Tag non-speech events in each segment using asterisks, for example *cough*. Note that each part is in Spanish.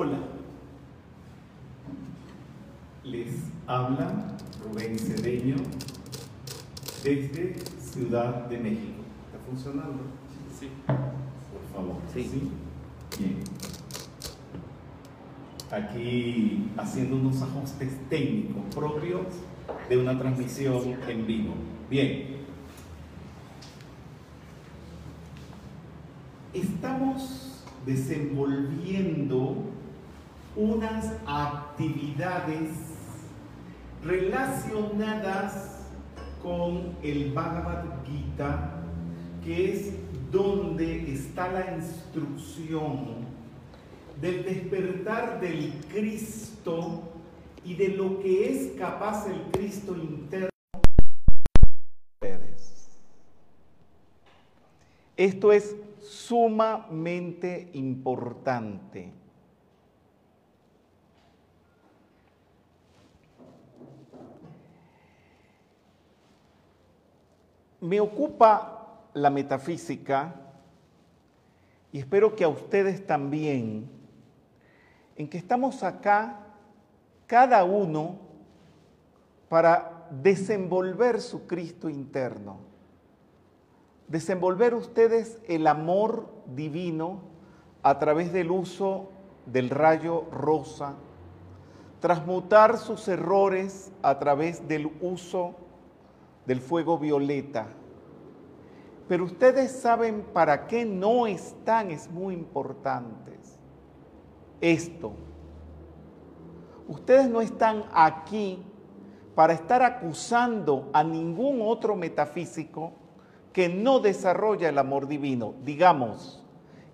Hola, les habla Rubén Cedeño desde Ciudad de México. ¿Está funcionando? Sí. Por favor. Sí. Bien. Aquí haciendo unos ajustes técnicos propios de una transmisión en vivo. Bien. Estamos desenvolviendo unas actividades relacionadas con el Bhagavad Gita, que es donde está la instrucción del despertar del Cristo y de lo que es capaz el Cristo interno. Esto es sumamente importante. Me ocupa la metafísica y espero que a ustedes también, en que estamos acá cada uno para desenvolver su Cristo interno, desenvolver ustedes el amor divino a través del uso del rayo rosa, transmutar sus errores a través del uso del fuego violeta. Pero ustedes saben para qué no están, es muy importante. Esto. Ustedes no están aquí para estar acusando a ningún otro metafísico que no desarrolla el amor divino. Digamos,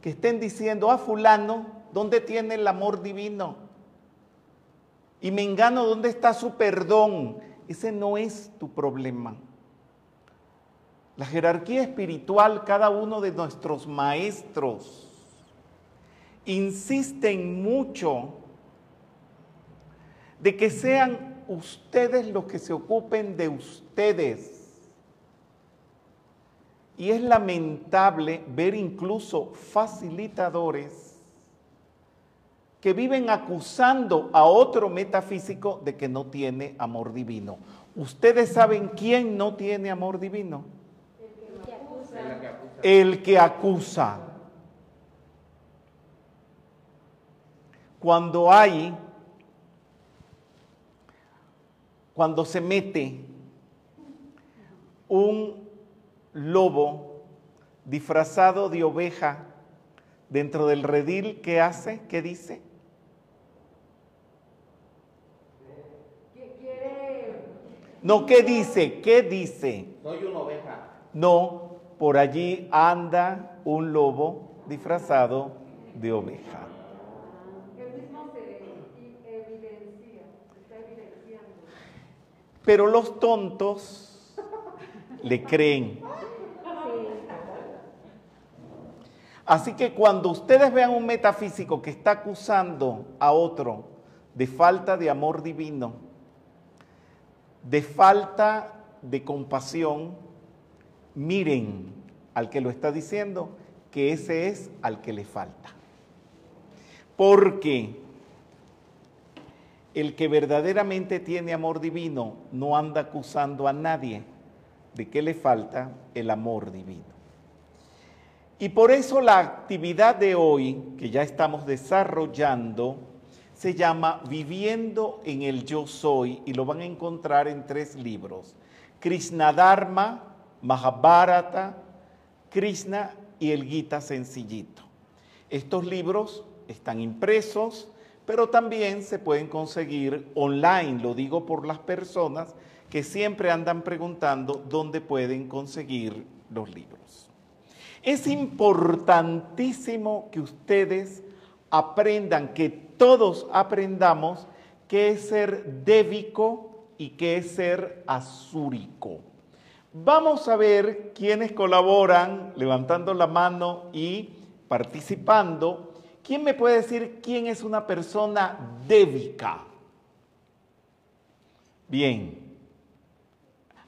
que estén diciendo, a ah, fulano, ¿dónde tiene el amor divino? Y me engano, ¿dónde está su perdón? Ese no es tu problema. La jerarquía espiritual, cada uno de nuestros maestros insisten mucho de que sean ustedes los que se ocupen de ustedes. Y es lamentable ver incluso facilitadores que viven acusando a otro metafísico de que no tiene amor divino. ¿Ustedes saben quién no tiene amor divino? El que acusa. Cuando hay cuando se mete un lobo disfrazado de oveja dentro del redil, ¿qué hace? ¿Qué dice? No, ¿qué dice? ¿Qué dice? Soy una oveja. No, por allí anda un lobo disfrazado de oveja. Pero los tontos le creen. Así que cuando ustedes vean un metafísico que está acusando a otro de falta de amor divino, de falta de compasión, miren al que lo está diciendo que ese es al que le falta. Porque el que verdaderamente tiene amor divino no anda acusando a nadie de que le falta el amor divino. Y por eso la actividad de hoy que ya estamos desarrollando se llama Viviendo en el Yo Soy y lo van a encontrar en tres libros. Krishna Dharma, Mahabharata, Krishna y el Gita Sencillito. Estos libros están impresos pero también se pueden conseguir online, lo digo por las personas que siempre andan preguntando dónde pueden conseguir los libros. Es importantísimo que ustedes aprendan, que todos aprendamos qué es ser débico y qué es ser azúrico. Vamos a ver quiénes colaboran levantando la mano y participando ¿Quién me puede decir quién es una persona débica? Bien.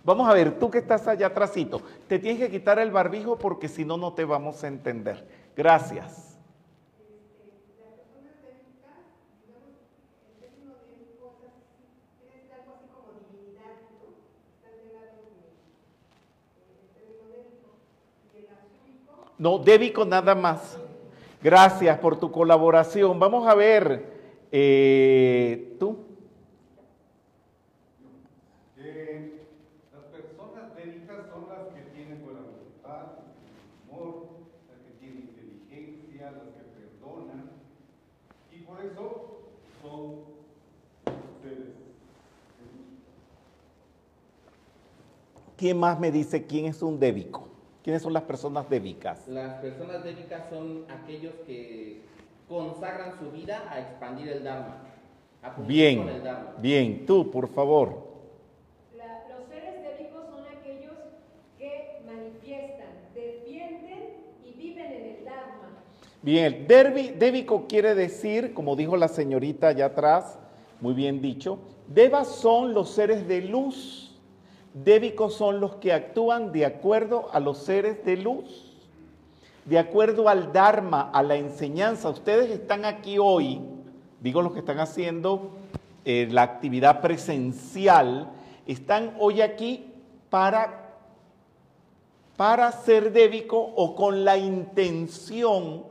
Vamos a ver, tú que estás allá atrásito, te tienes que quitar el barbijo porque si no, no te vamos a entender. Gracias. No, débico nada más. Gracias por tu colaboración. Vamos a ver, eh, tú. las personas débicas son las que tienen buena voluntad, amor, las que tienen inteligencia, las que perdonan, y por eso son seres. ¿Quién más me dice quién es un débico? ¿Quiénes son las personas débicas? Las personas débicas son aquellos que consagran su vida a expandir el Dharma. a Bien, con el Dharma. bien, tú, por favor. La- los seres débicos son aquellos que manifiestan, defienden y viven en el Dharma. Bien, el derbi- débico quiere decir, como dijo la señorita allá atrás, muy bien dicho, devas son los seres de luz. Débicos son los que actúan de acuerdo a los seres de luz, de acuerdo al Dharma, a la enseñanza. Ustedes están aquí hoy, digo los que están haciendo eh, la actividad presencial, están hoy aquí para para ser débico o con la intención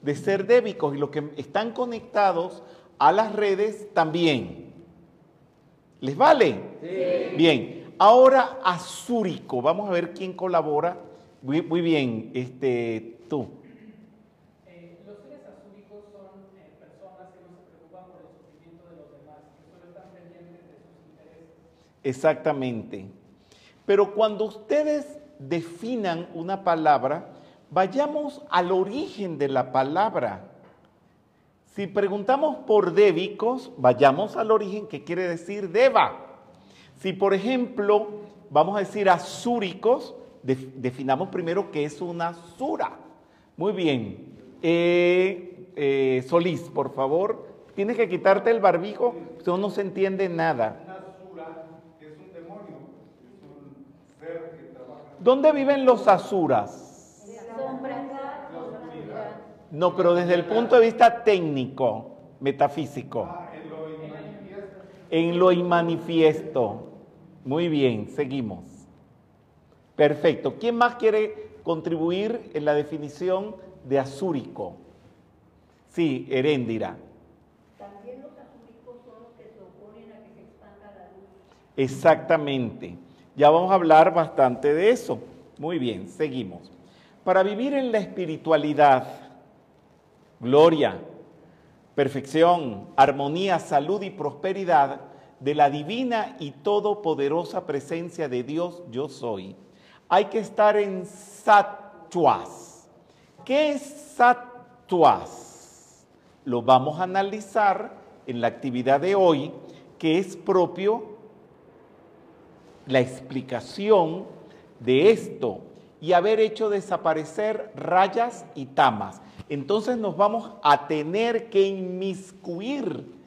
de ser débicos y los que están conectados a las redes también. ¿Les vale? Bien, ahora Azúrico, vamos a ver quién colabora. Muy, muy bien, este, tú. Eh, los seres azúricos son eh, personas que no se preocupan por el sufrimiento de los demás, que solo están pendientes de sus intereses. Exactamente. Pero cuando ustedes definan una palabra, vayamos al origen de la palabra. Si preguntamos por débicos, vayamos al origen que quiere decir deba. Si, por ejemplo, vamos a decir azúricos, def- definamos primero qué es una sura. Muy bien. Eh, eh, Solís, por favor, tienes que quitarte el barbijo, si no, no se entiende nada. Una sura es un demonio, es un ser que trabaja ¿Dónde viven los asuras? No, pero desde el punto de vista técnico, metafísico. en lo inmanifiesto. Muy bien, seguimos. Perfecto. ¿Quién más quiere contribuir en la definición de azúrico? Sí, Heréndira. También los azúricos son los que se oponen a que se expanda la luz. Exactamente. Ya vamos a hablar bastante de eso. Muy bien, seguimos. Para vivir en la espiritualidad, gloria, perfección, armonía, salud y prosperidad de la divina y todopoderosa presencia de Dios yo soy, hay que estar en satuas. ¿Qué es satuas? Lo vamos a analizar en la actividad de hoy, que es propio la explicación de esto y haber hecho desaparecer rayas y tamas. Entonces nos vamos a tener que inmiscuir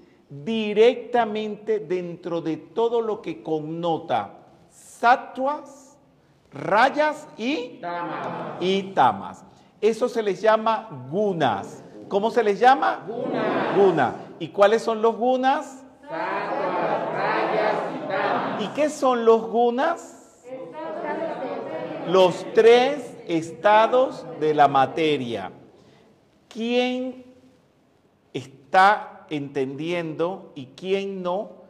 directamente dentro de todo lo que connota satuas, rayas y Dharma. y tamas. Eso se les llama gunas. ¿Cómo se les llama? Guna. ¿Y cuáles son los gunas? Sattva, rayas y tamas. ¿Y qué son los gunas? Los tres estados de la materia. ¿Quién está entendiendo y quién no?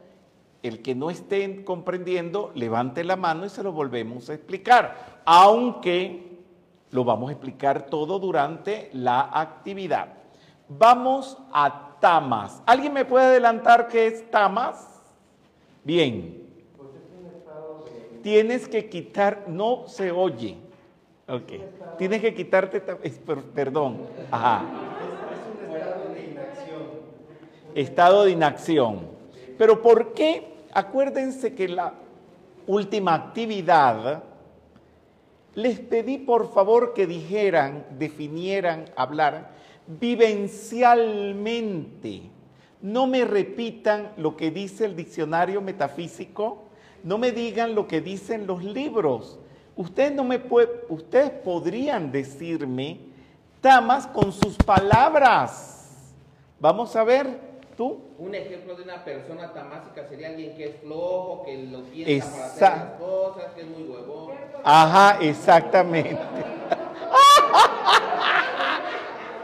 El que no esté comprendiendo, levante la mano y se lo volvemos a explicar. Aunque lo vamos a explicar todo durante la actividad. Vamos a tamas. ¿Alguien me puede adelantar qué es tamas? Bien. Tienes que quitar, no se oye. Ok. Tienes que quitarte, perdón. Ajá. Estado de inacción. Pero ¿por qué? Acuérdense que la última actividad les pedí por favor que dijeran, definieran, hablaran vivencialmente. No me repitan lo que dice el diccionario metafísico, no me digan lo que dicen los libros. Ustedes no me ustedes podrían decirme tamas con sus palabras. Vamos a ver, tú. Un ejemplo de una persona tamásica sería alguien que es flojo, que lo piensa para hacer las cosas, que es muy huevón. Ajá, exactamente. *laughs*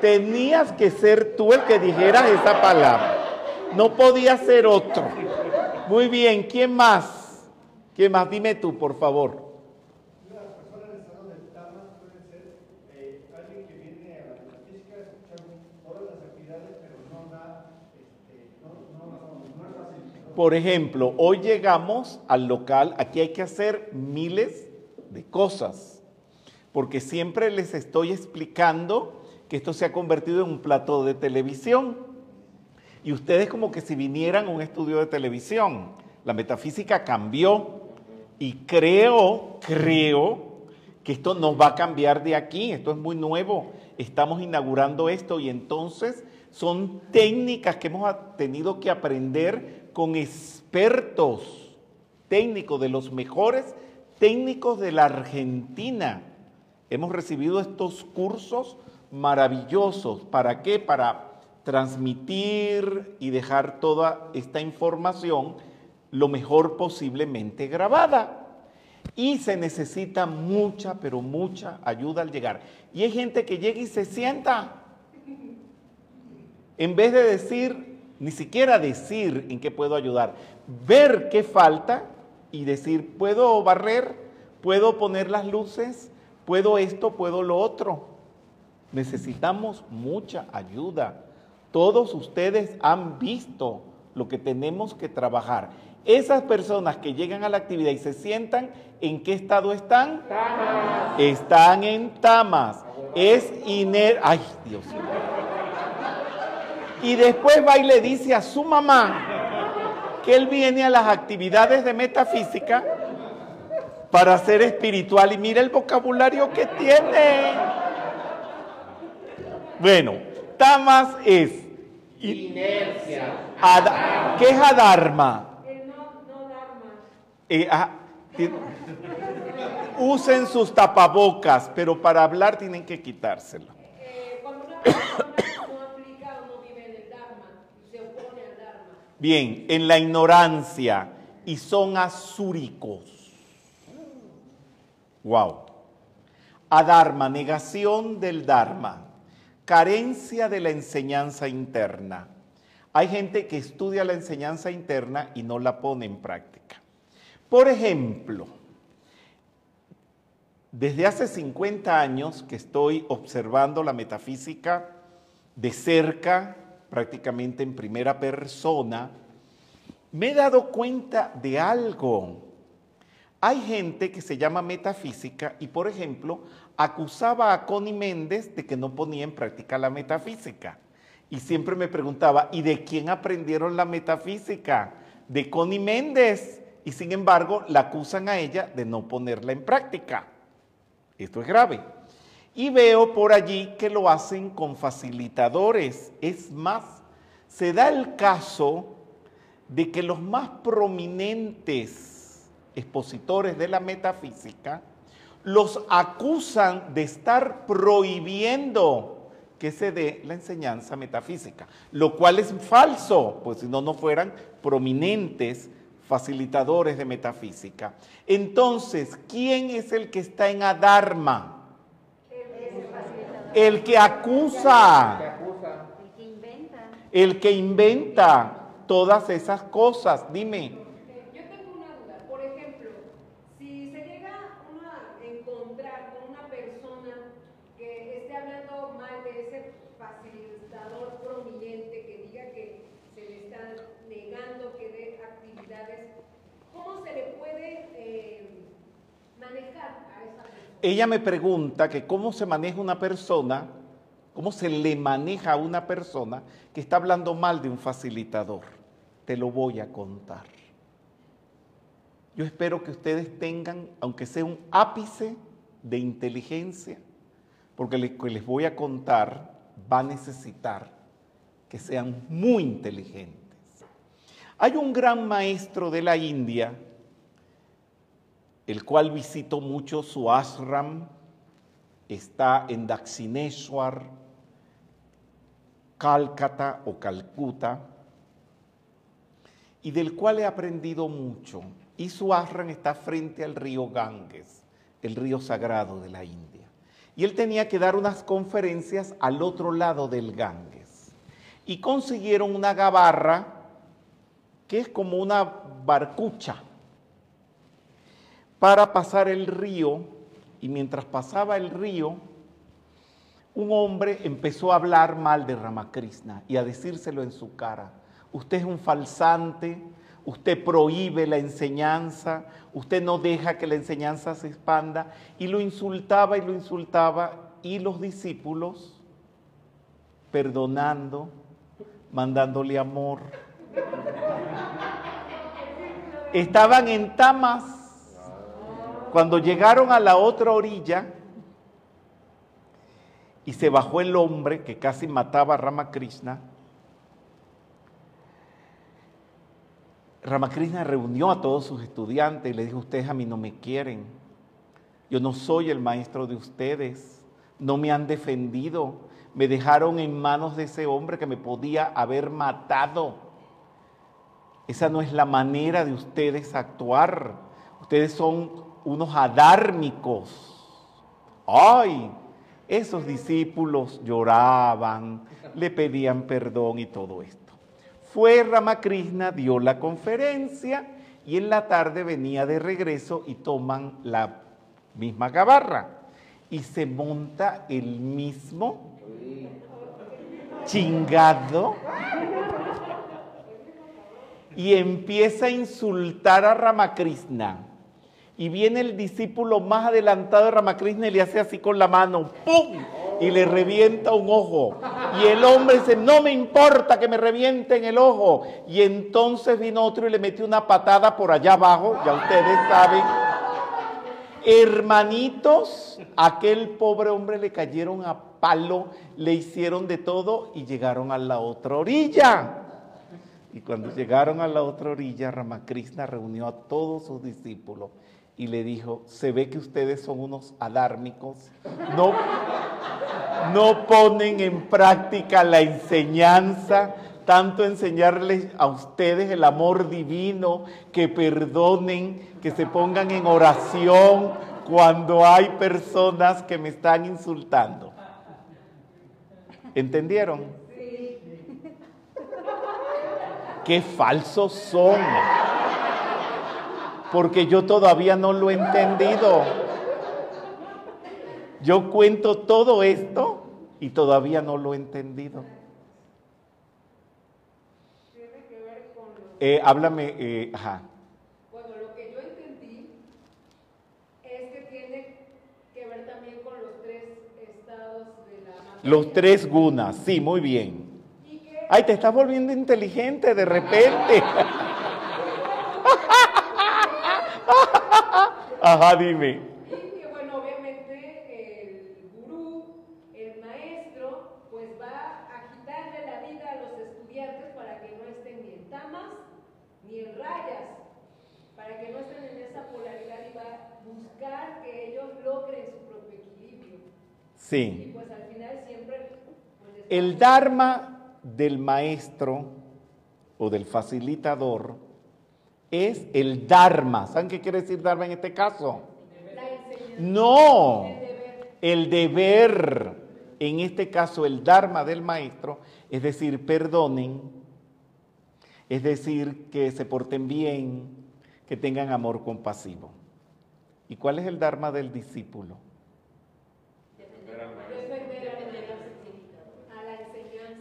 Tenías que ser tú el que dijeras esa palabra. No podía ser otro. Muy bien, ¿quién más? ¿Quién más? Dime tú, por favor. Una persona en estado de Dharma puede ser eh, alguien que viene a la física, escuchar todas las actividades, pero no da, este, no, no, no, no es fácil. Por ejemplo, hoy llegamos al local, aquí hay que hacer miles de cosas, porque siempre les estoy explicando que esto se ha convertido en un plato de televisión. Y ustedes como que si vinieran a un estudio de televisión. La metafísica cambió y creo, creo que esto nos va a cambiar de aquí. Esto es muy nuevo. Estamos inaugurando esto y entonces son técnicas que hemos tenido que aprender con expertos técnicos de los mejores técnicos de la Argentina. Hemos recibido estos cursos maravillosos. ¿Para qué? Para transmitir y dejar toda esta información lo mejor posiblemente grabada. Y se necesita mucha, pero mucha ayuda al llegar. Y hay gente que llega y se sienta. En vez de decir, ni siquiera decir en qué puedo ayudar, ver qué falta y decir, puedo barrer, puedo poner las luces, puedo esto, puedo lo otro. Necesitamos mucha ayuda. Todos ustedes han visto lo que tenemos que trabajar. Esas personas que llegan a la actividad y se sientan, ¿en qué estado están? Tamas. Están en tamas. Es iner... Ay, Dios mío. Y después va y le dice a su mamá que él viene a las actividades de metafísica para ser espiritual y mira el vocabulario que tiene. Bueno, tamas es... Inercia. ¿Qué es adharma? El no, no dharma. Eh, ah, ti- usen sus tapabocas, pero para hablar tienen que quitárselo. Eh, cuando una persona no aplica o no vive en el dharma, se opone al dharma. Bien, en la ignorancia y son azúricos. Wow. Adharma, negación del Dharma, carencia de la enseñanza interna. Hay gente que estudia la enseñanza interna y no la pone en práctica. Por ejemplo, desde hace 50 años que estoy observando la metafísica de cerca, prácticamente en primera persona, me he dado cuenta de algo. Hay gente que se llama metafísica y, por ejemplo, acusaba a Connie Méndez de que no ponía en práctica la metafísica. Y siempre me preguntaba, ¿y de quién aprendieron la metafísica? De Connie Méndez. Y sin embargo, la acusan a ella de no ponerla en práctica. Esto es grave. Y veo por allí que lo hacen con facilitadores. Es más, se da el caso de que los más prominentes expositores de la metafísica los acusan de estar prohibiendo que se dé la enseñanza metafísica, lo cual es falso, pues si no, no fueran prominentes facilitadores de metafísica. Entonces, ¿quién es el que está en Adharma? El que acusa, acusa. El que inventa. el que inventa todas esas cosas. Dime. Eh, Yo tengo una duda. Por ejemplo, si se llega uno a encontrar con una persona que esté hablando mal de ese facilitador prominente que diga que se le está negando que dé actividades, ¿cómo se le puede eh, manejar a esa persona? Ella me pregunta que cómo se maneja una persona, cómo se le maneja a una persona que está hablando mal de un facilitador. Te lo voy a contar. Yo espero que ustedes tengan, aunque sea un ápice de inteligencia, porque lo que les voy a contar va a necesitar que sean muy inteligentes. Hay un gran maestro de la India, el cual visito mucho su ashram, está en Dakshineshwar, Calcata o Calcuta, y del cual he aprendido mucho. Y su ashram está frente al río Ganges, el río sagrado de la India. y él tenía que dar unas conferencias al otro lado del Ganges. Y consiguieron una gabarra que es como una barcucha para pasar el río y mientras pasaba el río, un hombre empezó a hablar mal de Ramakrishna y a decírselo en su cara. Usted es un falsante, usted prohíbe la enseñanza, usted no deja que la enseñanza se expanda y lo insultaba y lo insultaba y los discípulos, perdonando, mandándole amor, estaban en tamas. Cuando llegaron a la otra orilla y se bajó el hombre que casi mataba a Ramakrishna, Ramakrishna reunió a todos sus estudiantes y le dijo, ustedes a mí no me quieren, yo no soy el maestro de ustedes, no me han defendido, me dejaron en manos de ese hombre que me podía haber matado. Esa no es la manera de ustedes actuar. Ustedes son unos adármicos. ¡Ay! Esos discípulos lloraban, le pedían perdón y todo esto. Fue Ramakrishna, dio la conferencia y en la tarde venía de regreso y toman la misma gabarra y se monta el mismo chingado y empieza a insultar a Ramakrishna. Y viene el discípulo más adelantado de Ramakrishna y le hace así con la mano, ¡pum! Y le revienta un ojo. Y el hombre dice, no me importa que me revienten el ojo. Y entonces vino otro y le metió una patada por allá abajo, ya ustedes saben. Hermanitos, aquel pobre hombre le cayeron a palo, le hicieron de todo y llegaron a la otra orilla. Y cuando llegaron a la otra orilla, Ramakrishna reunió a todos sus discípulos y le dijo, se ve que ustedes son unos alármicos, no, no ponen en práctica la enseñanza, tanto enseñarles a ustedes el amor divino, que perdonen, que se pongan en oración cuando hay personas que me están insultando. ¿Entendieron? Qué falsos son porque yo todavía no lo he entendido. Yo cuento todo esto y todavía no lo he entendido. Tiene que ver con los... Eh, háblame, eh, ajá. Bueno, lo que yo entendí es que tiene que ver también con los tres estados de la materia. Los tres gunas, sí, muy bien. Ay, te estás volviendo inteligente de repente. *laughs* *laughs* Ajá, dime. y que, bueno, obviamente el gurú, el maestro, pues va a quitarle la vida a los estudiantes para que no estén ni en tamas ni en rayas, para que no estén en esa polaridad y va a buscar que ellos logren su propio equilibrio. Y Sí. pues al final siempre... pues, El Dharma del maestro o del facilitador es el Dharma. ¿Saben qué quiere decir Dharma en este caso? No, El deber. el deber, en este caso el Dharma del maestro, es decir, perdonen, es decir, que se porten bien, que tengan amor compasivo. ¿Y cuál es el Dharma del discípulo?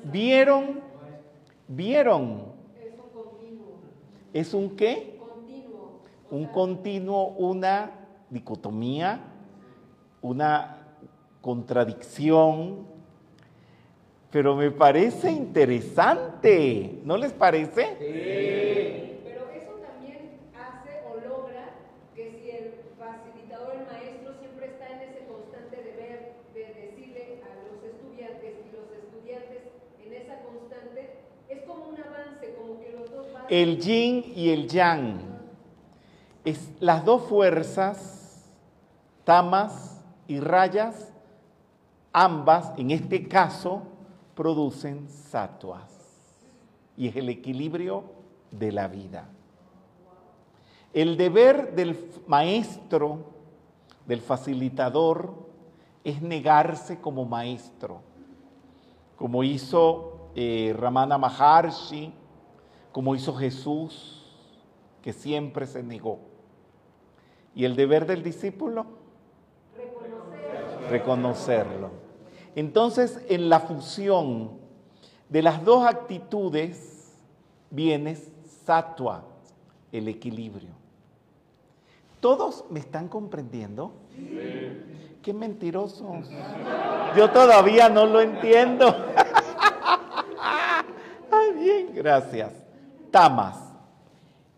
¿Vieron? ¿Vieron? Es un continuo. ¿Es un qué? Continuo. Un continuo, una dicotomía, una contradicción, pero me parece interesante, ¿no les parece? Pero eso también hace o logra que si el facilitador, el maestro, siempre está en ese constante deber de decirle a los estudiantes y los estudiantes en esa constante, es como un avance, como que los dos van... El yin y el yang, las dos fuerzas, tamas y rayas, ambas, en este caso, producen satuas. Y es el equilibrio de la vida. El deber del maestro, del facilitador, es negarse como maestro, como hizo eh, Ramana Maharshi, como hizo Jesús, que siempre se negó. ¿Y el deber del discípulo? Reconocerlo. Entonces, en la fusión de las dos actitudes viene sattva, el equilibrio. ¿Todos me están comprendiendo? Qué mentirosos. Yo todavía no lo entiendo. *laughs* ah, bien, gracias. Tamas.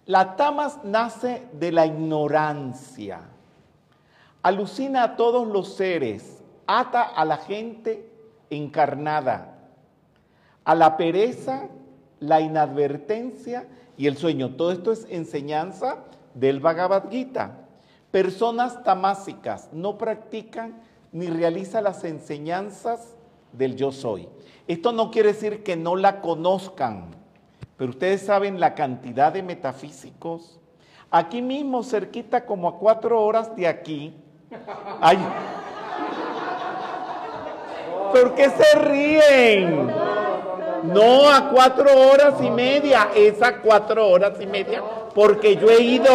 La tamas nace de la ignorancia. Alucina a todos los seres, ata a la gente encarnada, a la pereza, la inadvertencia y el sueño. Todo esto es enseñanza del Bhagavad Gita. Personas tamásicas no practican ni realizan las enseñanzas del yo soy. Esto no quiere decir que no la conozcan, pero ustedes saben la cantidad de metafísicos. Aquí mismo, cerquita, como a cuatro horas de aquí, hay... ¿Por qué se ríen? No a cuatro horas y media, es a cuatro horas y media, porque yo he ido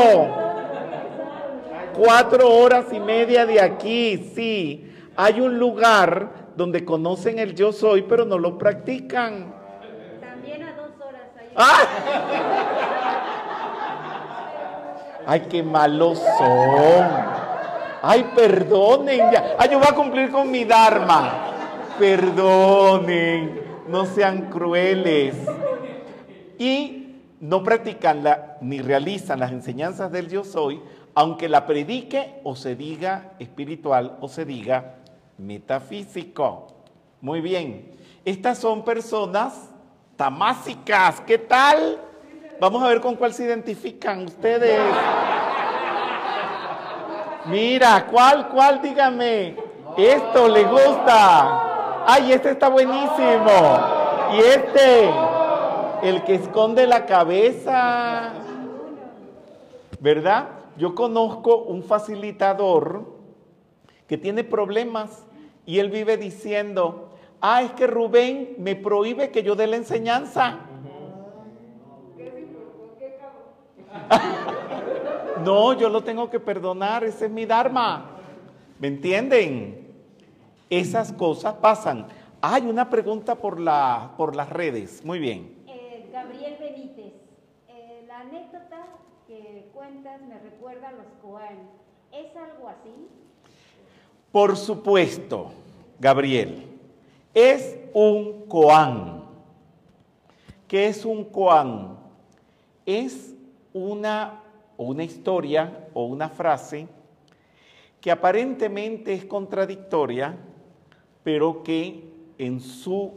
cuatro horas y media de aquí, sí. Hay un lugar donde conocen el yo soy, pero no lo practican. También a dos horas hay. ¡Ay! ¡Ay, qué malos son! ¡Ay, perdonen! ¡Ay, yo voy a cumplir con mi Dharma! Perdonen, no sean crueles. Y no practican ni realizan las enseñanzas del yo soy, aunque la predique o se diga espiritual o se diga metafísico. Muy bien. Estas son personas tamásicas. ¿Qué tal? Vamos a ver con cuál se identifican ustedes. Mira, ¿cuál, cuál? Dígame. Esto le gusta. Ay, este está buenísimo. Y este, el que esconde la cabeza. ¿Verdad? Yo conozco un facilitador que tiene problemas y él vive diciendo, ah, es que Rubén me prohíbe que yo dé la enseñanza. *laughs* no, yo lo tengo que perdonar, ese es mi Dharma. ¿Me entienden? Esas cosas pasan. Hay una pregunta por, la, por las redes. Muy bien. Eh, Gabriel Benítez, eh, la anécdota que cuentas me recuerda a los Koan. ¿Es algo así? Por supuesto, Gabriel. Es un koan. ¿Qué es un koan? Es una, una historia o una frase que aparentemente es contradictoria, pero que en su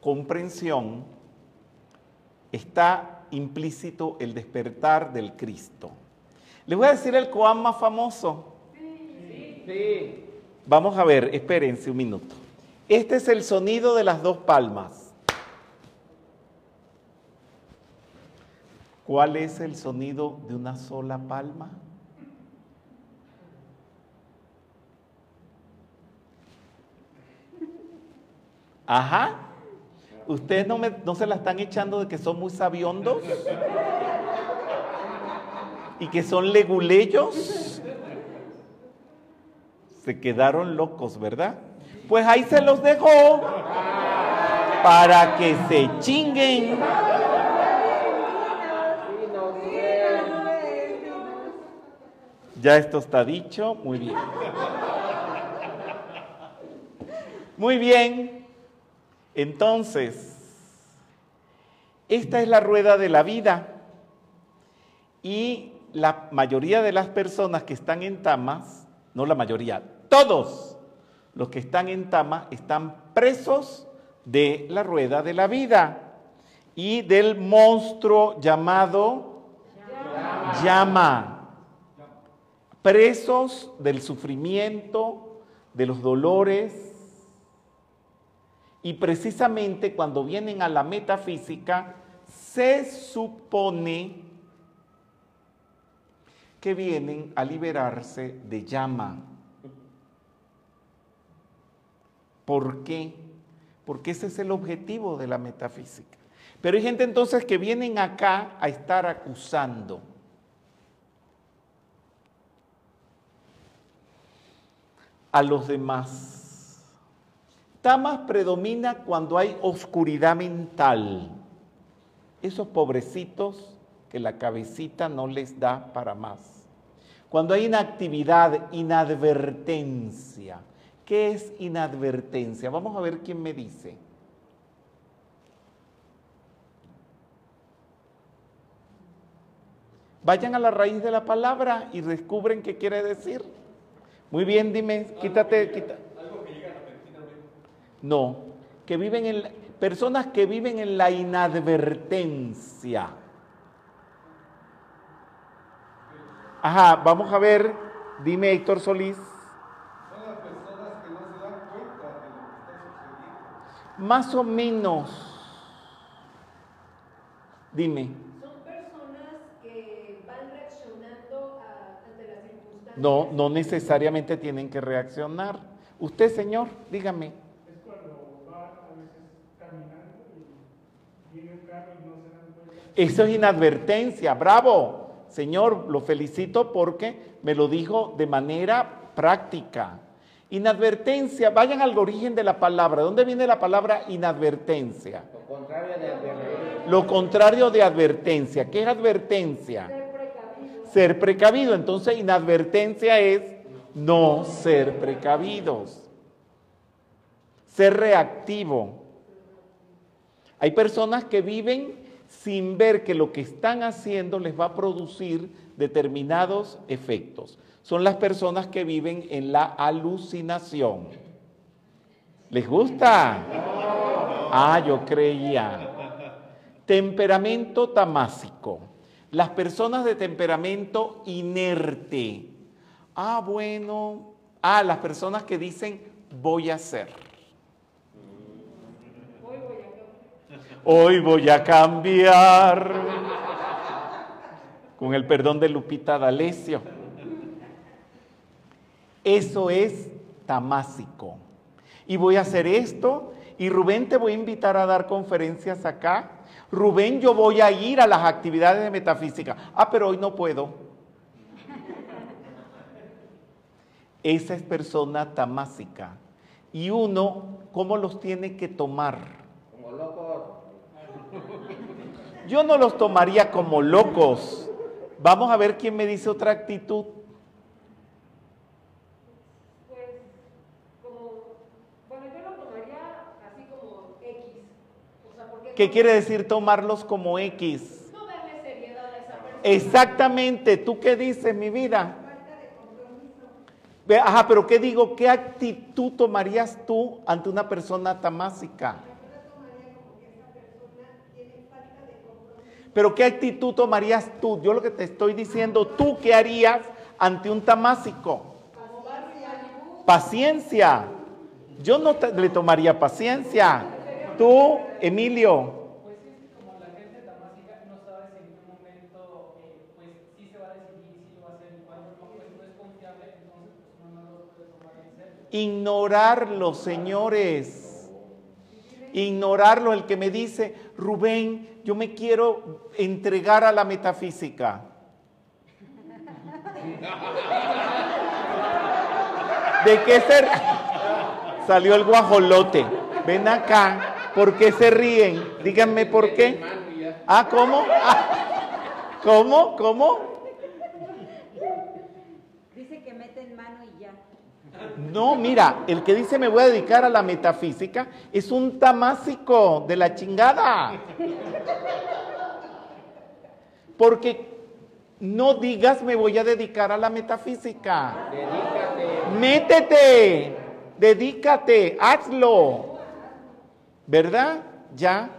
comprensión está implícito el despertar del Cristo. Les voy a decir el koan más famoso. Sí. Vamos a ver, espérense un minuto. Este es el sonido de las dos palmas. ¿Cuál es el sonido de una sola palma? Ajá. ¿Ustedes no, me- no se la están echando de que son muy sabiondos? ¿Y que son leguleyos? Se quedaron locos, ¿verdad? Pues ahí se los dejó para que se chinguen. Ya esto está dicho, muy bien. Muy bien. Entonces, esta es la rueda de la vida. Y la mayoría de las personas que están en tamas, no la mayoría, todos los que están en tamas están presos de la rueda de la vida y del monstruo llamado llama. Presos del sufrimiento, de los dolores. Y precisamente cuando vienen a la metafísica, se supone que vienen a liberarse de llama. ¿Por qué? Porque ese es el objetivo de la metafísica. Pero hay gente entonces que vienen acá a estar acusando. a los demás. Tamas predomina cuando hay oscuridad mental. Esos pobrecitos que la cabecita no les da para más. Cuando hay inactividad, inadvertencia. ¿Qué es inadvertencia? Vamos a ver quién me dice. Vayan a la raíz de la palabra y descubren qué quiere decir. Muy bien, dime, quítate, quita. Algo que llega repentinamente. No, que viven en personas que viven en la inadvertencia. Ajá, vamos a ver, dime Héctor Solís. Son las personas que no se dan cuenta de lo que está sucediendo. Más o menos. Dime. Son personas que van reaccionando a- ante las circunstancias. No, no necesariamente tienen que reaccionar. Usted, señor, dígame. Es cuando va a veces caminando y viene un carro y no se dan cuenta. Eso es inadvertencia. Bravo. Señor, lo felicito porque me lo dijo de manera práctica. Inadvertencia, vayan al origen de la palabra. ¿Dónde viene la palabra inadvertencia? Lo contrario de advertencia. Lo contrario de advertencia. ¿Qué es advertencia? Ser precavidos. Ser precavido. Entonces, inadvertencia es no ser precavidos. Ser reactivo. Hay personas que viven sin ver que lo que están haciendo les va a producir determinados efectos. Son las personas que viven en la alucinación. ¿Les gusta? Ah, yo creía. Temperamento tamásico. Las personas de temperamento inerte. Ah, bueno. Ah, las personas que dicen voy a hacer. Hoy voy a cambiar. Con el perdón de Lupita D'Alessio. Eso es tamásico. Y voy a hacer esto. Y Rubén, te voy a invitar a dar conferencias acá. Rubén, yo voy a ir a las actividades de metafísica. Ah, pero hoy no puedo. Esa es persona tamásica. Y uno, ¿cómo los tiene que tomar? Como locos. Yo no los tomaría como locos. Vamos a ver quién me dice otra actitud. Pues, como, bueno, yo lo tomaría así como X. O sea, porque ¿Qué quiere decir tomarlos como X? No darle seriedad a esa persona. Exactamente, ¿tú qué dices, mi vida? Ve, Ajá, pero ¿qué digo? ¿Qué actitud tomarías tú ante una persona tamásica? Pero ¿qué actitud tomarías tú? Yo lo que te estoy diciendo, ¿tú qué harías ante un tamásico? Paciencia. Yo no te- le tomaría paciencia. Tú, Emilio. Ignorarlo, señores. Ignorarlo, el que me dice, Rubén, yo me quiero entregar a la metafísica. ¿De qué ser? Salió el guajolote. Ven acá. ¿Por qué se ríen? Díganme por qué. Ah, ¿cómo? Ah, ¿Cómo? ¿Cómo? Dice que meten mano y ya. No, mira, el que dice me voy a dedicar a la metafísica es un tamásico de la chingada. Porque no digas me voy a dedicar a la metafísica. Dedícate. Métete, dedícate, hazlo. ¿Verdad? Ya.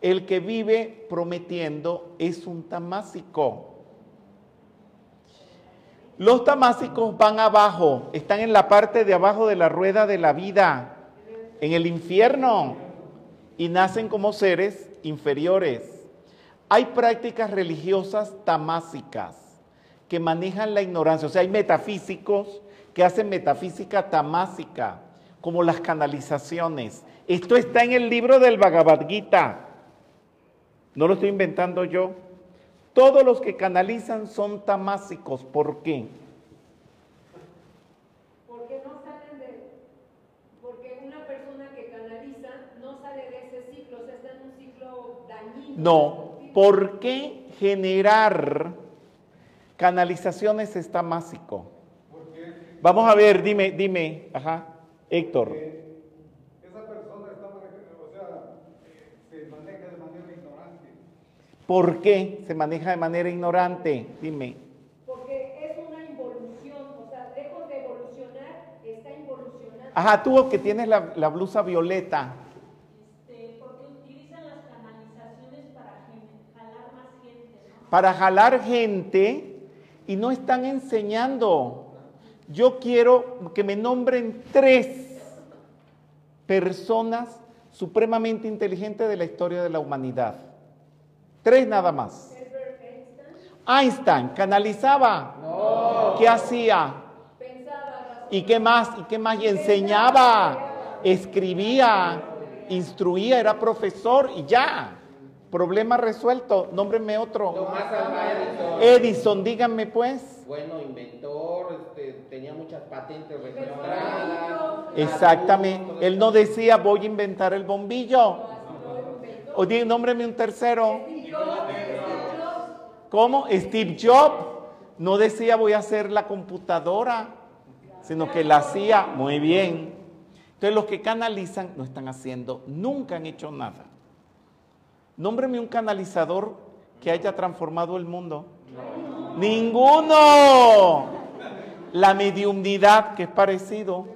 El que vive prometiendo es un tamásico. Los tamásicos van abajo, están en la parte de abajo de la rueda de la vida, en el infierno, y nacen como seres inferiores. Hay prácticas religiosas tamásicas que manejan la ignorancia, o sea, hay metafísicos que hacen metafísica tamásica, como las canalizaciones. Esto está en el libro del Bhagavad Gita. No lo estoy inventando yo. Todos los que canalizan son tamásicos. ¿Por qué? Porque no salen de. Porque una persona que canaliza no sale de ese ciclo, o sea, está en un ciclo dañino. No. ¿Por qué generar canalizaciones es tamásico? Porque Vamos a ver, dime, dime, ajá, Héctor esa persona está manejando, o sea, eh, se maneja de manera ignorante. ¿Por qué se maneja de manera ignorante? Dime. Porque es una involución, o sea, lejos de evolucionar, está involucionando. Ajá, tú que tienes la, la blusa violeta. Este, porque utilizan las canalizaciones para jalar más gente, ¿no? Para jalar gente y no están enseñando. Yo quiero que me nombren tres personas supremamente inteligentes de la historia de la humanidad. Tres nada más. Einstein canalizaba. ¿Qué hacía? Pensaba, ¿Y qué más? ¿Y qué más? Y enseñaba, escribía, instruía, era profesor y ya. Problema resuelto. Nómbrenme otro. Tomás Edison. Edison, díganme pues. Bueno, inventor, este, tenía muchas patentes registradas. Exactamente. Él no decía voy a inventar el bombillo. O di, nómbreme un tercero. ¿Cómo? Steve Jobs no decía voy a hacer la computadora, sino que la hacía muy bien. Entonces los que canalizan no están haciendo, nunca han hecho nada. Nómbreme un canalizador que haya transformado el mundo. Ninguno. La mediumnidad, que es parecido.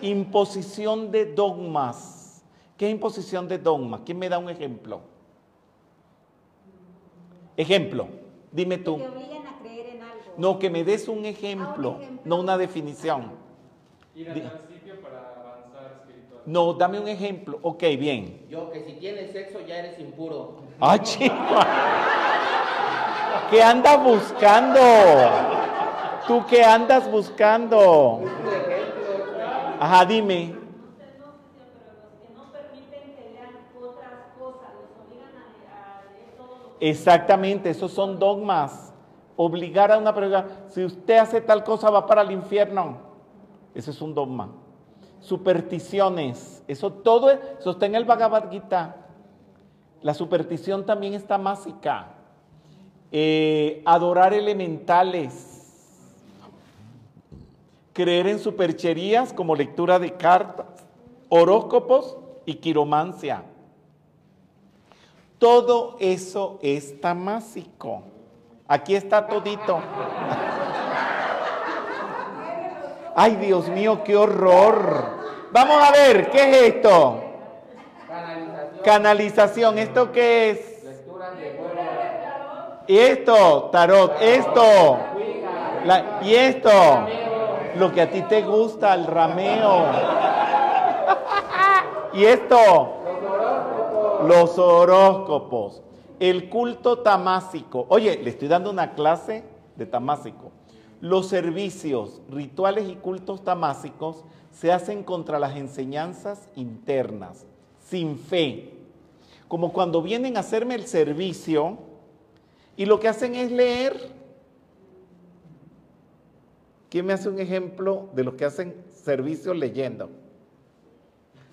Imposición de dogmas. ¿Qué es imposición de dogmas? ¿Quién me da un ejemplo? Ejemplo, dime tú. Te obligan a creer en algo. No, que me des un ejemplo, ejemplo. no una definición. Ir Di- al principio para avanzar espiritual. No, dame un ejemplo. Ok, bien. Yo, que si tienes sexo ya eres impuro. ¡Ay, chico! ¿Qué andas buscando? ¿Tú qué andas buscando? Un. Ajá, dime. Usted no sé si, pero los que no permiten que lean otras cosas, los obligan a, le- a leer todo lo que Exactamente, esos son dogmas. Obligar a una persona, si usted hace tal cosa va para el infierno. Ese es un dogma. Supersticiones, eso todo, en el Bhagavad Gita. La superstición también está másica. Eh, adorar elementales. Creer en supercherías como lectura de cartas, horóscopos y quiromancia. Todo eso es tamásico. Aquí está todito. Ay, Dios mío, qué horror. Vamos a ver, ¿qué es esto? Canalización. Canalización, ¿esto qué es? Lectura de. Y esto, tarot, esto. La- y esto, lo que a ti te gusta, el rameo. y esto, los horóscopos. El culto tamásico. Oye, le estoy dando una clase de tamásico. Los servicios, rituales y cultos tamásicos se hacen contra las enseñanzas internas, sin fe. Como cuando vienen a hacerme el servicio y lo que hacen es leer. ¿Quién me hace un ejemplo de los que hacen servicio leyendo?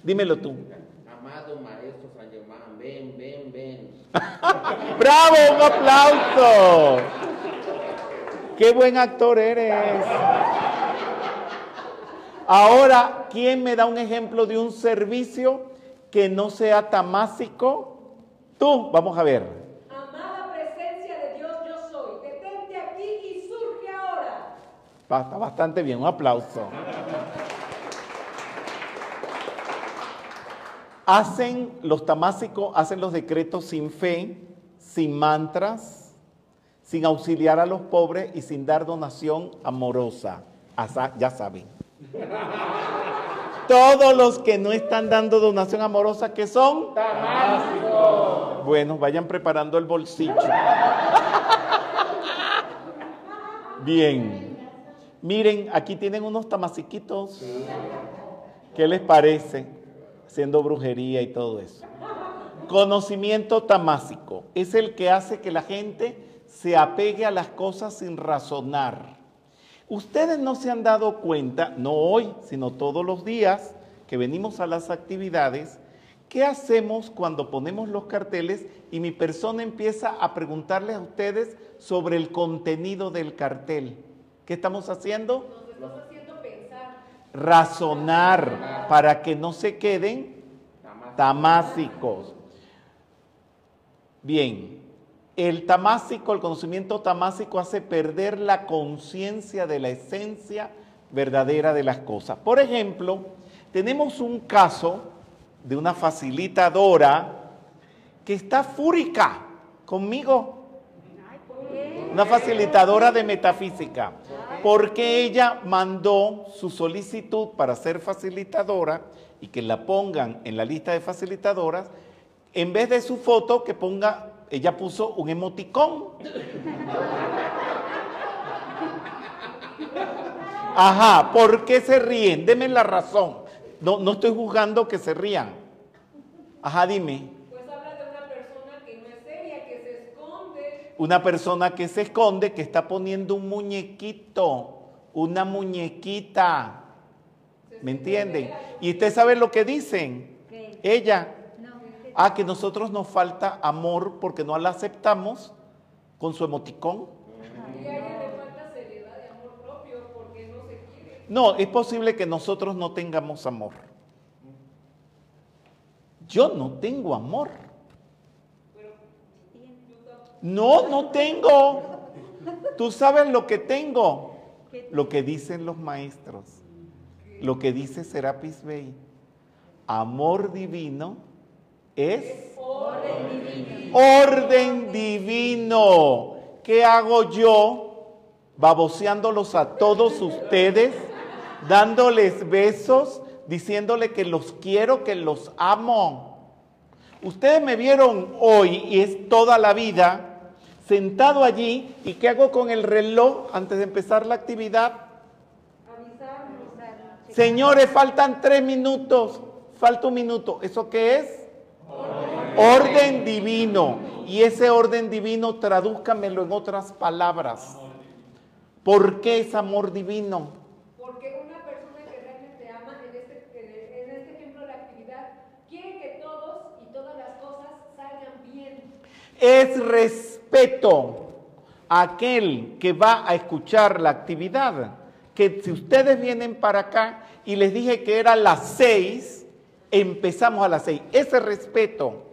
Dímelo tú. Amado Maestro ven, ven, ven. *laughs* ¡Bravo! ¡Un aplauso! ¡Qué buen actor eres! Ahora, ¿quién me da un ejemplo de un servicio que no sea tamásico? Tú, vamos a ver. Amada presencia de Dios, yo soy. Detente aquí y surge ahora. Va- Está bastante bien, un aplauso. Hacen los tamásicos, hacen los decretos sin fe, sin mantras, sin auxiliar a los pobres y sin dar donación amorosa. Asa- ya saben. Todos los que no están dando donación amorosa, ¿qué son? Bueno, vayan preparando el bolsillo. Bien. Miren, aquí tienen unos tamasiquitos. ¿Qué les parece? Haciendo brujería y todo eso. Conocimiento tamásico es el que hace que la gente se apegue a las cosas sin razonar. Ustedes no se han dado cuenta, no hoy, sino todos los días que venimos a las actividades, ¿qué hacemos cuando ponemos los carteles y mi persona empieza a preguntarles a ustedes sobre el contenido del cartel? ¿Qué estamos haciendo? Razonar para que no se queden tamásicos. Bien, el tamásico, el conocimiento tamásico hace perder la conciencia de la esencia verdadera de las cosas. Por ejemplo, tenemos un caso de una facilitadora que está fúrica conmigo, una facilitadora de metafísica, porque ella mandó su solicitud para ser facilitadora y que la pongan en la lista de facilitadoras, en vez de su foto que ponga, ella puso un emoticón. Ajá, ¿por qué se ríen? Deme la razón. No, no estoy juzgando que se rían. Ajá, dime. Pues habla de una persona que no es seria, que se esconde. Una persona que se esconde, que está poniendo un muñequito, una muñequita. ¿Me entienden? Y usted sabe lo que dicen. ¿Qué? Ella. No. Ah, que nosotros nos falta amor porque no la aceptamos con su emoticón. Y a ella le falta seriedad y amor propio porque no se quiere. No, es posible que nosotros no tengamos amor. Yo no tengo amor. No, no tengo. Tú sabes lo que tengo. Lo que dicen los maestros. Lo que dice Serapis Bey. Amor divino es orden divino. ¿Qué hago yo baboseándolos a todos ustedes, dándoles besos, diciéndole que los quiero, que los amo? Ustedes me vieron hoy y es toda la vida sentado allí y ¿qué hago con el reloj antes de empezar la actividad? Señores, faltan tres minutos, falta un minuto. ¿Eso qué es? Orden. divino. Y ese orden divino, tradúzcamelo en otras palabras. ¿Por qué es amor divino? Porque una persona que realmente ama, en este, en en este ejemplo de la actividad, quiere que todos y todas las cosas salgan bien. Es respeto a aquel que va a escuchar la actividad. Que si ustedes vienen para acá y les dije que era las seis, empezamos a las seis. Ese respeto.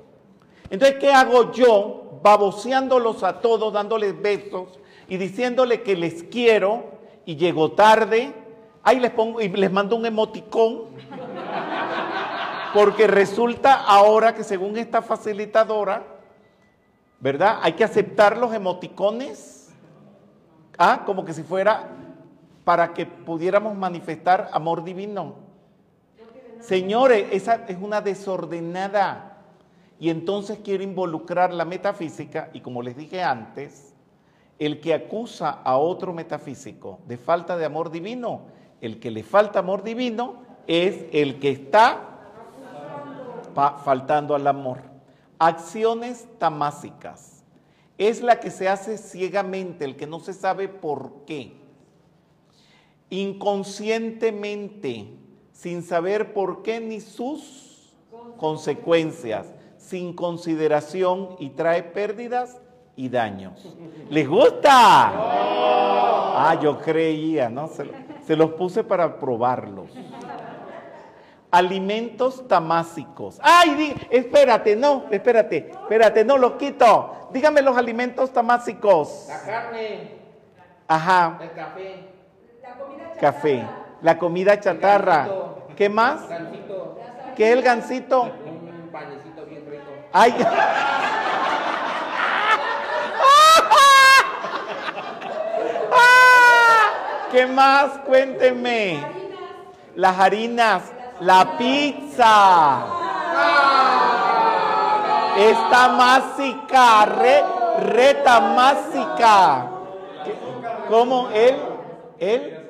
Entonces, ¿qué hago yo? Baboseándolos a todos, dándoles besos y diciéndole que les quiero y llego tarde. Ahí les pongo y les mando un emoticón. Porque resulta ahora que según esta facilitadora, ¿verdad? Hay que aceptar los emoticones. Ah, como que si fuera para que pudiéramos manifestar amor divino. Señores, esa es una desordenada. Y entonces quiero involucrar la metafísica y como les dije antes, el que acusa a otro metafísico de falta de amor divino, el que le falta amor divino es el que está faltando al amor. Acciones tamásicas. Es la que se hace ciegamente, el que no se sabe por qué. Inconscientemente, sin saber por qué ni sus consecuencias, sin consideración y trae pérdidas y daños. ¿Les gusta? Ah, yo creía, ¿no? Se, se los puse para probarlos. Alimentos tamásicos. Ay, di- espérate, no, espérate, espérate, no lo quito. Dígame los alimentos tamásicos. La carne, Ajá, el café, La comida chatarra, café, la comida chatarra. ¿Qué más? gancito, ¿Qué es el gansito? un panecito bien rico. Ay. *laughs* ¿Qué más? Cuénteme. Las harinas, la pizza. Esta másica, re, reta másica. ¿Qué- ¿Cómo? ¿Él? ¿Él?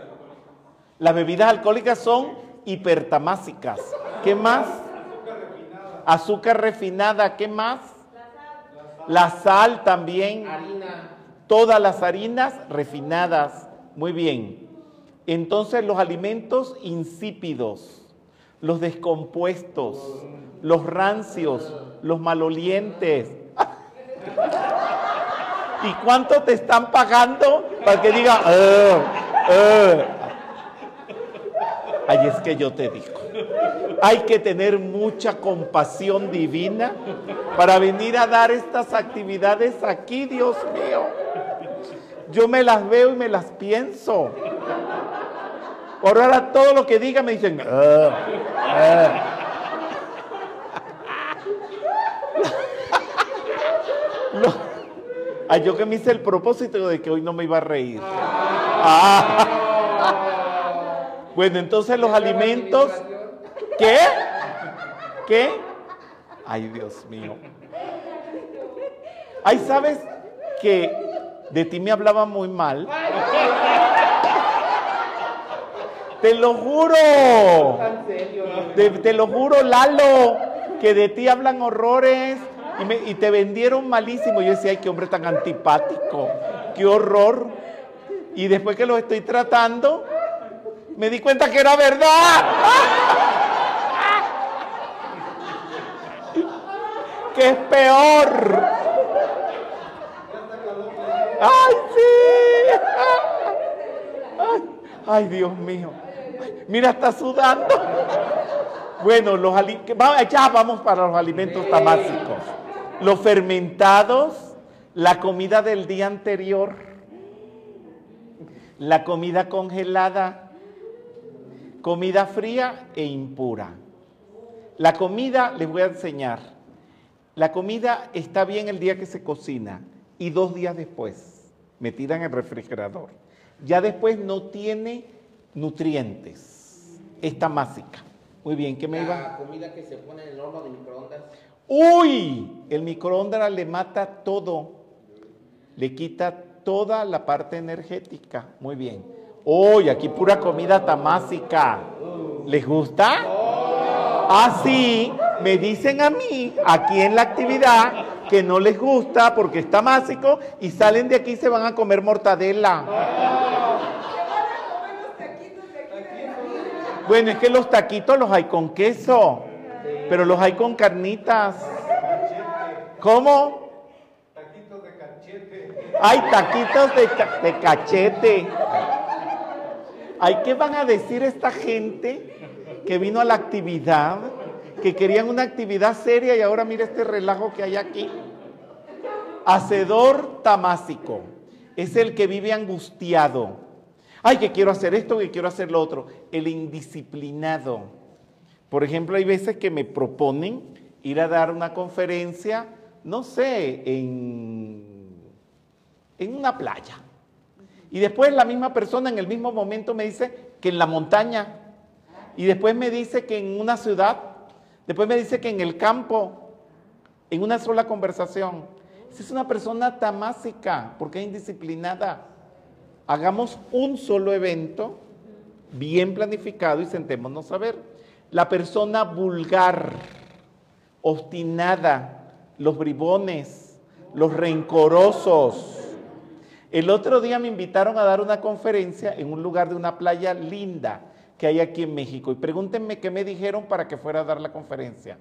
Las bebidas alcohólicas son hipertamásicas. ¿Qué más? Azúcar refinada. ¿Qué más? La sal también. Harina. Todas las harinas refinadas. Muy bien. Entonces los alimentos insípidos, los descompuestos, los rancios, los malolientes. *laughs* ¿Y cuánto te están pagando para que diga, "Ah, ah"? Ay, es que yo te digo, hay que tener mucha compasión divina para venir a dar estas actividades aquí, Dios mío. Yo me las veo y me las pienso. Por ahora todo lo que diga me dicen, "Ah, ah". Ay, yo que me hice el propósito de que hoy no me iba a reír. Ah. Bueno, entonces los alimentos. ¿Qué? ¿Qué? Ay, Dios mío. Ay, ¿sabes que de ti me hablaba muy mal? Te lo juro. Te, lo juro, Lalo, que de ti hablan horrores y, y te vendieron malísimo. Yo decía, ay, qué hombre tan antipático, qué horror. Y después que lo estoy tratando, me di cuenta que era verdad. *laughs* Que es peor. Ay, sí. Ay, Dios mío. Mira, está sudando. Bueno, los ya vamos para los alimentos tamásicos. Los fermentados, la comida del día anterior, la comida congelada, comida fría e impura. La comida, les voy a enseñar, la comida está bien el día que se cocina y dos días después, metida en el refrigerador. Ya después no tiene nutrientes, es tamásica. Muy bien, ¿qué me iba? La comida que se pone en el horno de microondas. Uy, el microondas le mata todo, le quita toda la parte energética. Muy bien. Uy, aquí pura comida tamásica. ¿Les gusta? Así me dicen a mí, aquí en la actividad, que no les gusta porque es tamásico y salen de aquí y se van a comer mortadela. Bueno, es que los taquitos los hay con queso, pero los hay con carnitas. ¿Cómo? Taquitos de cachete. Hay taquitos de cachete. Ay, ¿qué van a decir esta gente que vino a la actividad? Que querían una actividad seria y ahora mira este relajo que hay aquí. Hacedor tamásico es el que vive angustiado. Ay, que quiero hacer esto, que quiero hacer lo otro. El indisciplinado. Por ejemplo, hay veces que me proponen ir a dar una conferencia, no sé, en, en una playa. Y después la misma persona en el mismo momento me dice que en la montaña. Y después me dice que en una ciudad. Después me dice que en el campo. En una sola conversación. Es una persona tamásica porque es indisciplinada. Hagamos un solo evento bien planificado y sentémonos a ver. La persona vulgar, obstinada, los bribones, los rencorosos. El otro día me invitaron a dar una conferencia en un lugar de una playa linda que hay aquí en México. Y pregúntenme qué me dijeron para que fuera a dar la conferencia.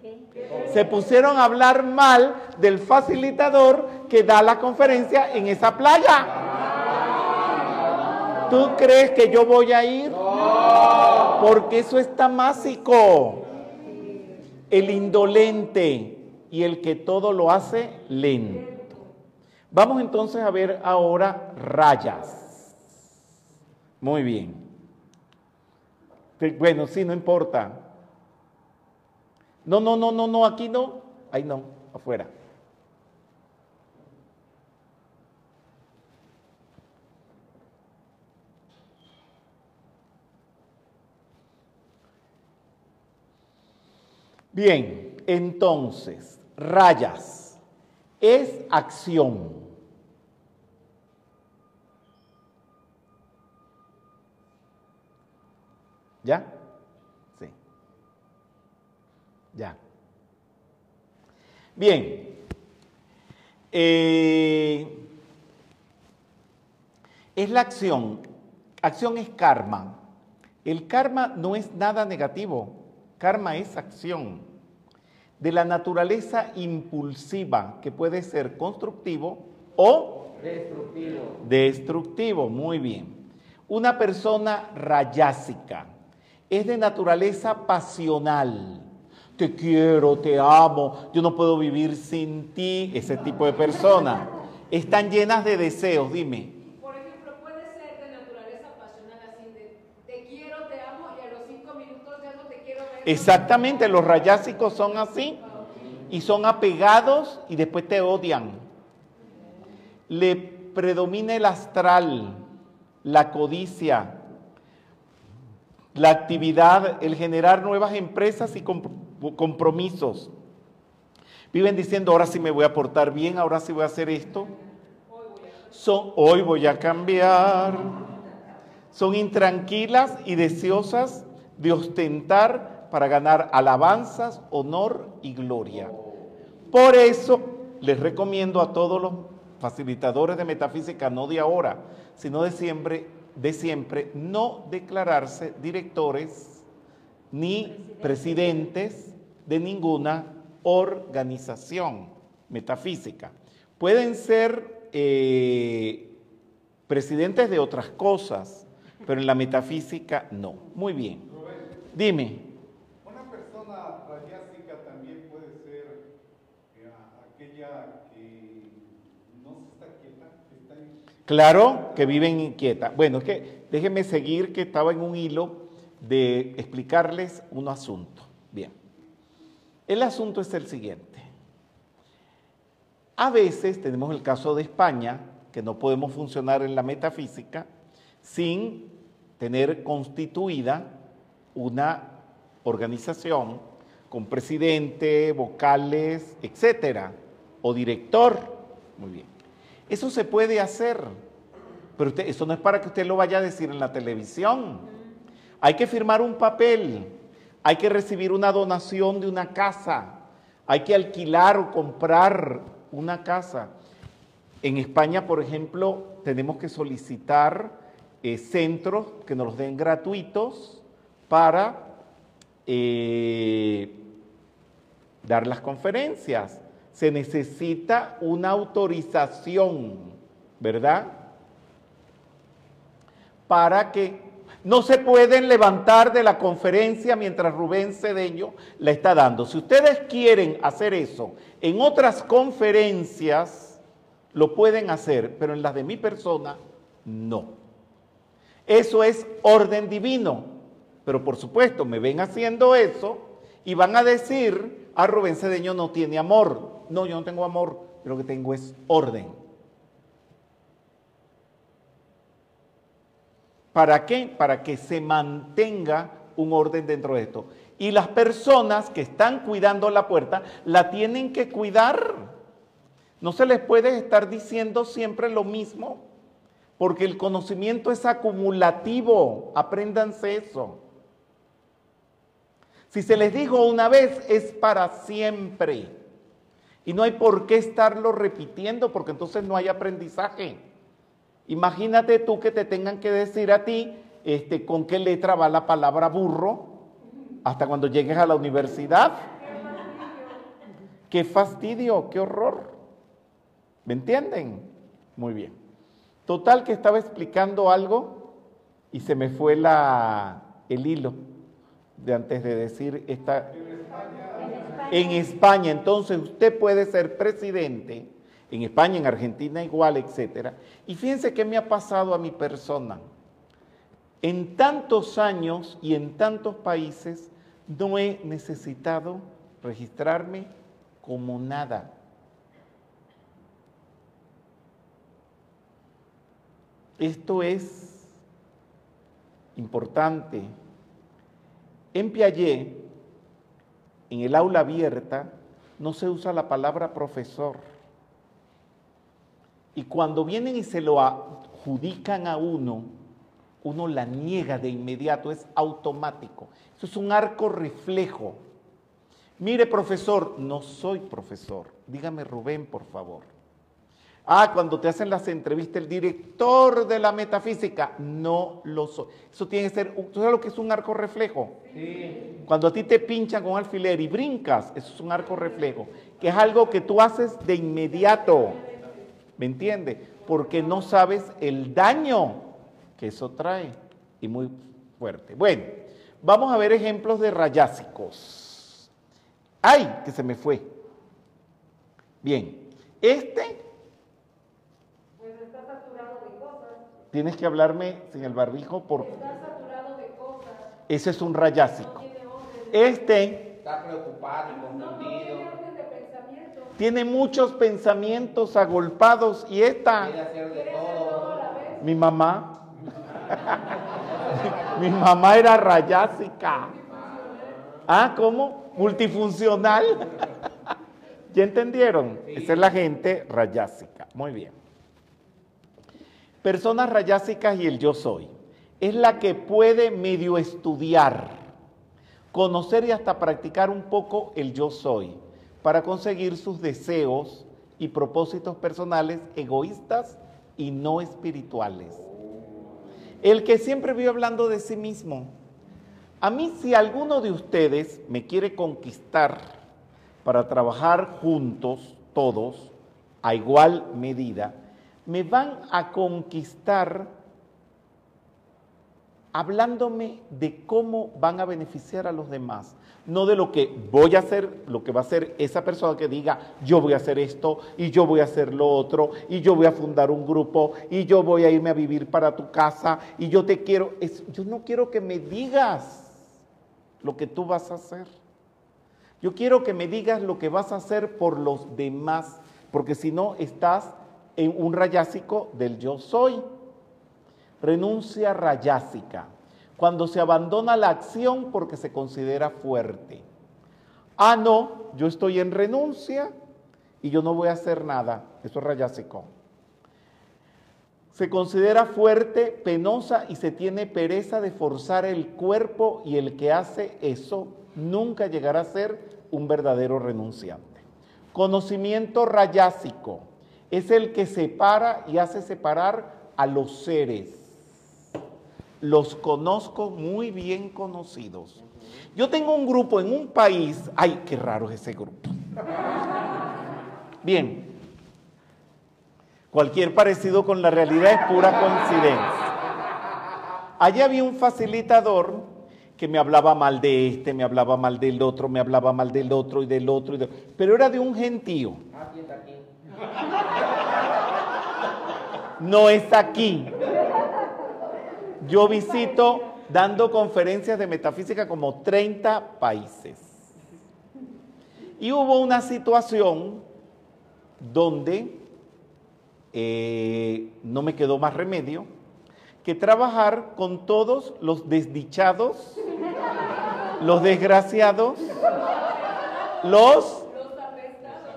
Se pusieron a hablar mal del facilitador que da la conferencia en esa playa. ¿Tú crees que yo voy a ir? Porque eso es tamásico. El indolente y el que todo lo hace lento. Vamos entonces a ver ahora rayas. Muy bien. Bueno, sí, no importa. No, no, no, no, no, aquí no. Ahí no, afuera. Bien, entonces, rayas es acción. ¿Ya? Sí. Ya. Bien. Eh, es la acción. Acción es karma. El karma no es nada negativo. Karma es acción. De la naturaleza impulsiva, que puede ser constructivo o Destructivo. destructivo. Muy bien. Una persona rayásica es de naturaleza pasional. Te quiero, te amo, yo no puedo vivir sin ti. Ese tipo de persona. Están llenas de deseos, dime. Por ejemplo, puede ser de naturaleza pasional así de te quiero, te amo y a los cinco minutos ya no te quiero ver. Exactamente, los rayásicos son así y son apegados y después te odian. Le predomina el astral, la codicia, la actividad, el generar nuevas empresas y comp- compromisos. Viven diciendo, ahora sí me voy a portar bien, ahora sí voy a hacer esto. Son, hoy voy a cambiar. Son intranquilas y deseosas de ostentar para ganar alabanzas, honor y gloria. Por eso les recomiendo a todos los facilitadores de metafísica, no de ahora, sino de siempre, de siempre, no declararse directores ni presidentes de ninguna organización metafísica. Pueden ser eh, presidentes de otras cosas, pero en la metafísica no. Muy bien. Dime. Una persona rayásica también puede ser eh, aquella que no se está quieta, que está en- Claro que viven inquieta. Bueno, es que déjenme seguir que estaba en un hilo de explicarles un asunto. Bien. El asunto es el siguiente. A veces tenemos el caso de España, que no podemos funcionar en la metafísica sin tener constituida una organización con presidente, vocales, etcétera, o director. Muy bien. Eso se puede hacer, pero eso no es para que usted lo vaya a decir en la televisión. Hay que firmar un papel, hay que recibir una donación de una casa, hay que alquilar o comprar una casa. En España, por ejemplo, tenemos que solicitar eh, centros que nos los den gratuitos para eh, dar las conferencias. Se necesita una autorización, ¿verdad? Para que no se pueden levantar de la conferencia mientras Rubén Cedeño la está dando. Si ustedes quieren hacer eso en otras conferencias, lo pueden hacer, pero en las de mi persona, no. Eso es orden divino. Pero por supuesto, me ven haciendo eso y van a decir, a Rubén Cedeño no tiene amor. No, yo no tengo amor, yo lo que tengo es orden. ¿Para qué? Para que se mantenga un orden dentro de esto. Y las personas que están cuidando la puerta la tienen que cuidar. No se les puede estar diciendo siempre lo mismo, porque el conocimiento es acumulativo. Apréndanse eso. Si se les dijo una vez, es para siempre. Y no hay por qué estarlo repitiendo, porque entonces no hay aprendizaje. Imagínate tú que te tengan que decir a ti este, con qué letra va la palabra burro hasta cuando llegues a la universidad. Qué fastidio, qué horror. ¿Me entienden? Muy bien. Total que estaba explicando algo y se me fue la, el hilo de antes de decir esta... En España. En España, entonces usted puede ser presidente, en España, en Argentina igual, etcétera. Y fíjense qué me ha pasado a mi persona. En tantos años y en tantos países no he necesitado registrarme como nada. Esto es importante. En Piaget, en el aula abierta, no se usa la palabra profesor. Y cuando vienen y se lo adjudican a uno, uno la niega de inmediato, es automático. Eso es un arco reflejo. Mire, profesor, no soy profesor. Dígame Rubén, por favor. Ah, cuando te hacen las entrevistas, el director de la metafísica, no lo soy. Eso tiene que ser, ¿tú sabes lo que es un arco reflejo? Cuando a ti te pinchan con alfiler y brincas, eso es un arco reflejo, que es algo que tú haces de inmediato. ¿Me entiendes? Porque no sabes el daño que eso trae y muy fuerte. Bueno, vamos a ver ejemplos de rayásicos. ¡Ay! Que se me fue. Bien, este Pues está saturado de cosas. Tienes que hablarme sin el barbijo porque Está saturado de cosas. ese es un rayásico. Este Está preocupado y No, no confundido. tiene muchos pensamientos agolpados y esta, hacer de todo mi mamá, mi mamá era rayásica. Ah, ¿cómo? Multifuncional. *laughs* ¿Ya entendieron? Esa es la gente rayásica. Muy bien. Personas rayásicas y el yo soy. Es la que puede medio estudiar, conocer y hasta practicar un poco el yo soy para conseguir sus deseos y propósitos personales egoístas y no espirituales. El que siempre vive hablando de sí mismo. A mí si alguno de ustedes me quiere conquistar para trabajar juntos, todos, a igual medida, me van a conquistar hablándome de cómo van a beneficiar a los demás, no de lo que voy a hacer, lo que va a hacer esa persona que diga, yo voy a hacer esto y yo voy a hacer lo otro y yo voy a fundar un grupo y yo voy a irme a vivir para tu casa y yo te quiero, yo no quiero que me digas lo que tú vas a hacer. Yo quiero que me digas lo que vas a hacer por los demás, porque si no estás en un rayásico del yo soy. Renuncia rayásica, cuando se abandona la acción porque se considera fuerte. Ah, no, yo estoy en renuncia y yo no voy a hacer nada. Eso es rayásico. Se considera fuerte, penosa y se tiene pereza de forzar el cuerpo y el que hace eso nunca llegará a ser un verdadero renunciante. Conocimiento rayásico es el que separa y hace separar a los seres. Los conozco muy bien conocidos. Yo tengo un grupo en un país, ay, qué raro es ese grupo. Bien, cualquier parecido con la realidad es pura coincidencia. Allá había un facilitador que me hablaba mal de este, me hablaba mal del otro, me hablaba mal del otro y del otro, y del- pero era de un gentío. Ah, sí, está aquí. No es aquí. Yo visito dando conferencias de metafísica como 30 países. Y hubo una situación donde eh, no me quedó más remedio que trabajar con todos los desdichados, los desgraciados, los,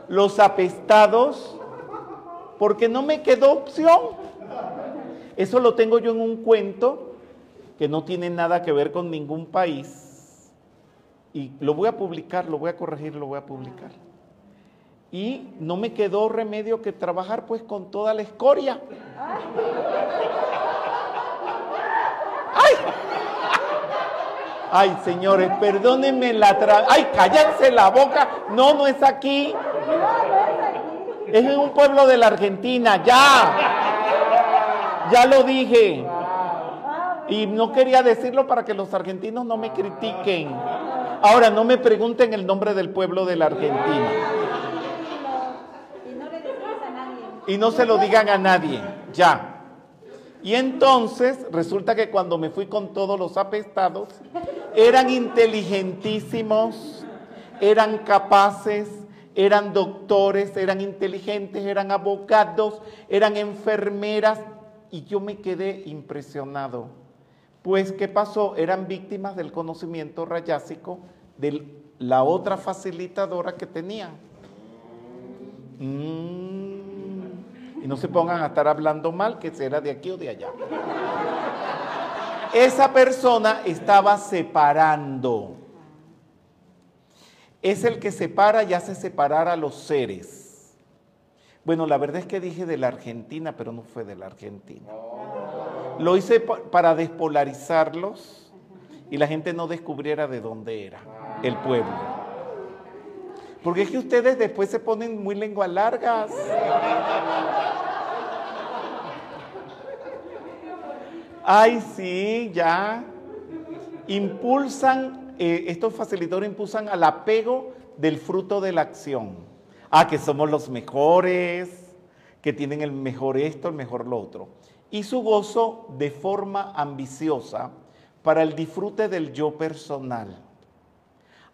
los apestados, porque no me quedó opción. Eso lo tengo yo en un cuento que no tiene nada que ver con ningún país. Y lo voy a publicar, lo voy a corregir, lo voy a publicar. Y no me quedó remedio que trabajar pues con toda la escoria. ¡Ay! Ay, señores, perdónenme la tra... ¡Ay, cállense la boca! No, no es aquí. Es en un pueblo de la Argentina, ya. Ya lo dije. Y no quería decirlo para que los argentinos no me critiquen. Ahora, no me pregunten el nombre del pueblo de la Argentina. Y no se lo digan a nadie, ya. Y entonces resulta que cuando me fui con todos los apestados, eran inteligentísimos, eran capaces, eran doctores, eran inteligentes, eran abogados, eran enfermeras, y yo me quedé impresionado. Pues, ¿qué pasó? Eran víctimas del conocimiento rayásico de la otra facilitadora que tenían. Mm. Y no se pongan a estar hablando mal, que será de aquí o de allá. esa persona estaba separando. Es el que separa y hace separar a los seres. Bueno, la verdad es que dije de la Argentina, pero no fue de la Argentina. Lo hice pa- para despolarizarlos y la gente no descubriera de dónde era el pueblo. Porque es que ustedes después se ponen muy lenguas largas. Ay, sí, ya. Impulsan, eh, estos facilitadores impulsan al apego del fruto de la acción. Ah, que somos los mejores, que tienen el mejor esto, el mejor lo otro. Y su gozo de forma ambiciosa para el disfrute del yo personal.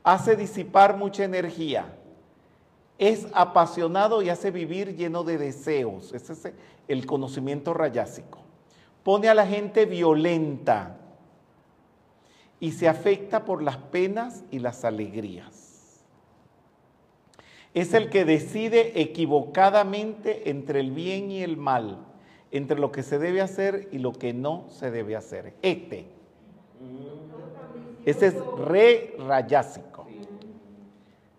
Hace disipar mucha energía. Es apasionado y hace vivir lleno de deseos. Ese es el conocimiento rayásico pone a la gente violenta y se afecta por las penas y las alegrías. Es el que decide equivocadamente entre el bien y el mal, entre lo que se debe hacer y lo que no se debe hacer. Este. Ese es re rayásico.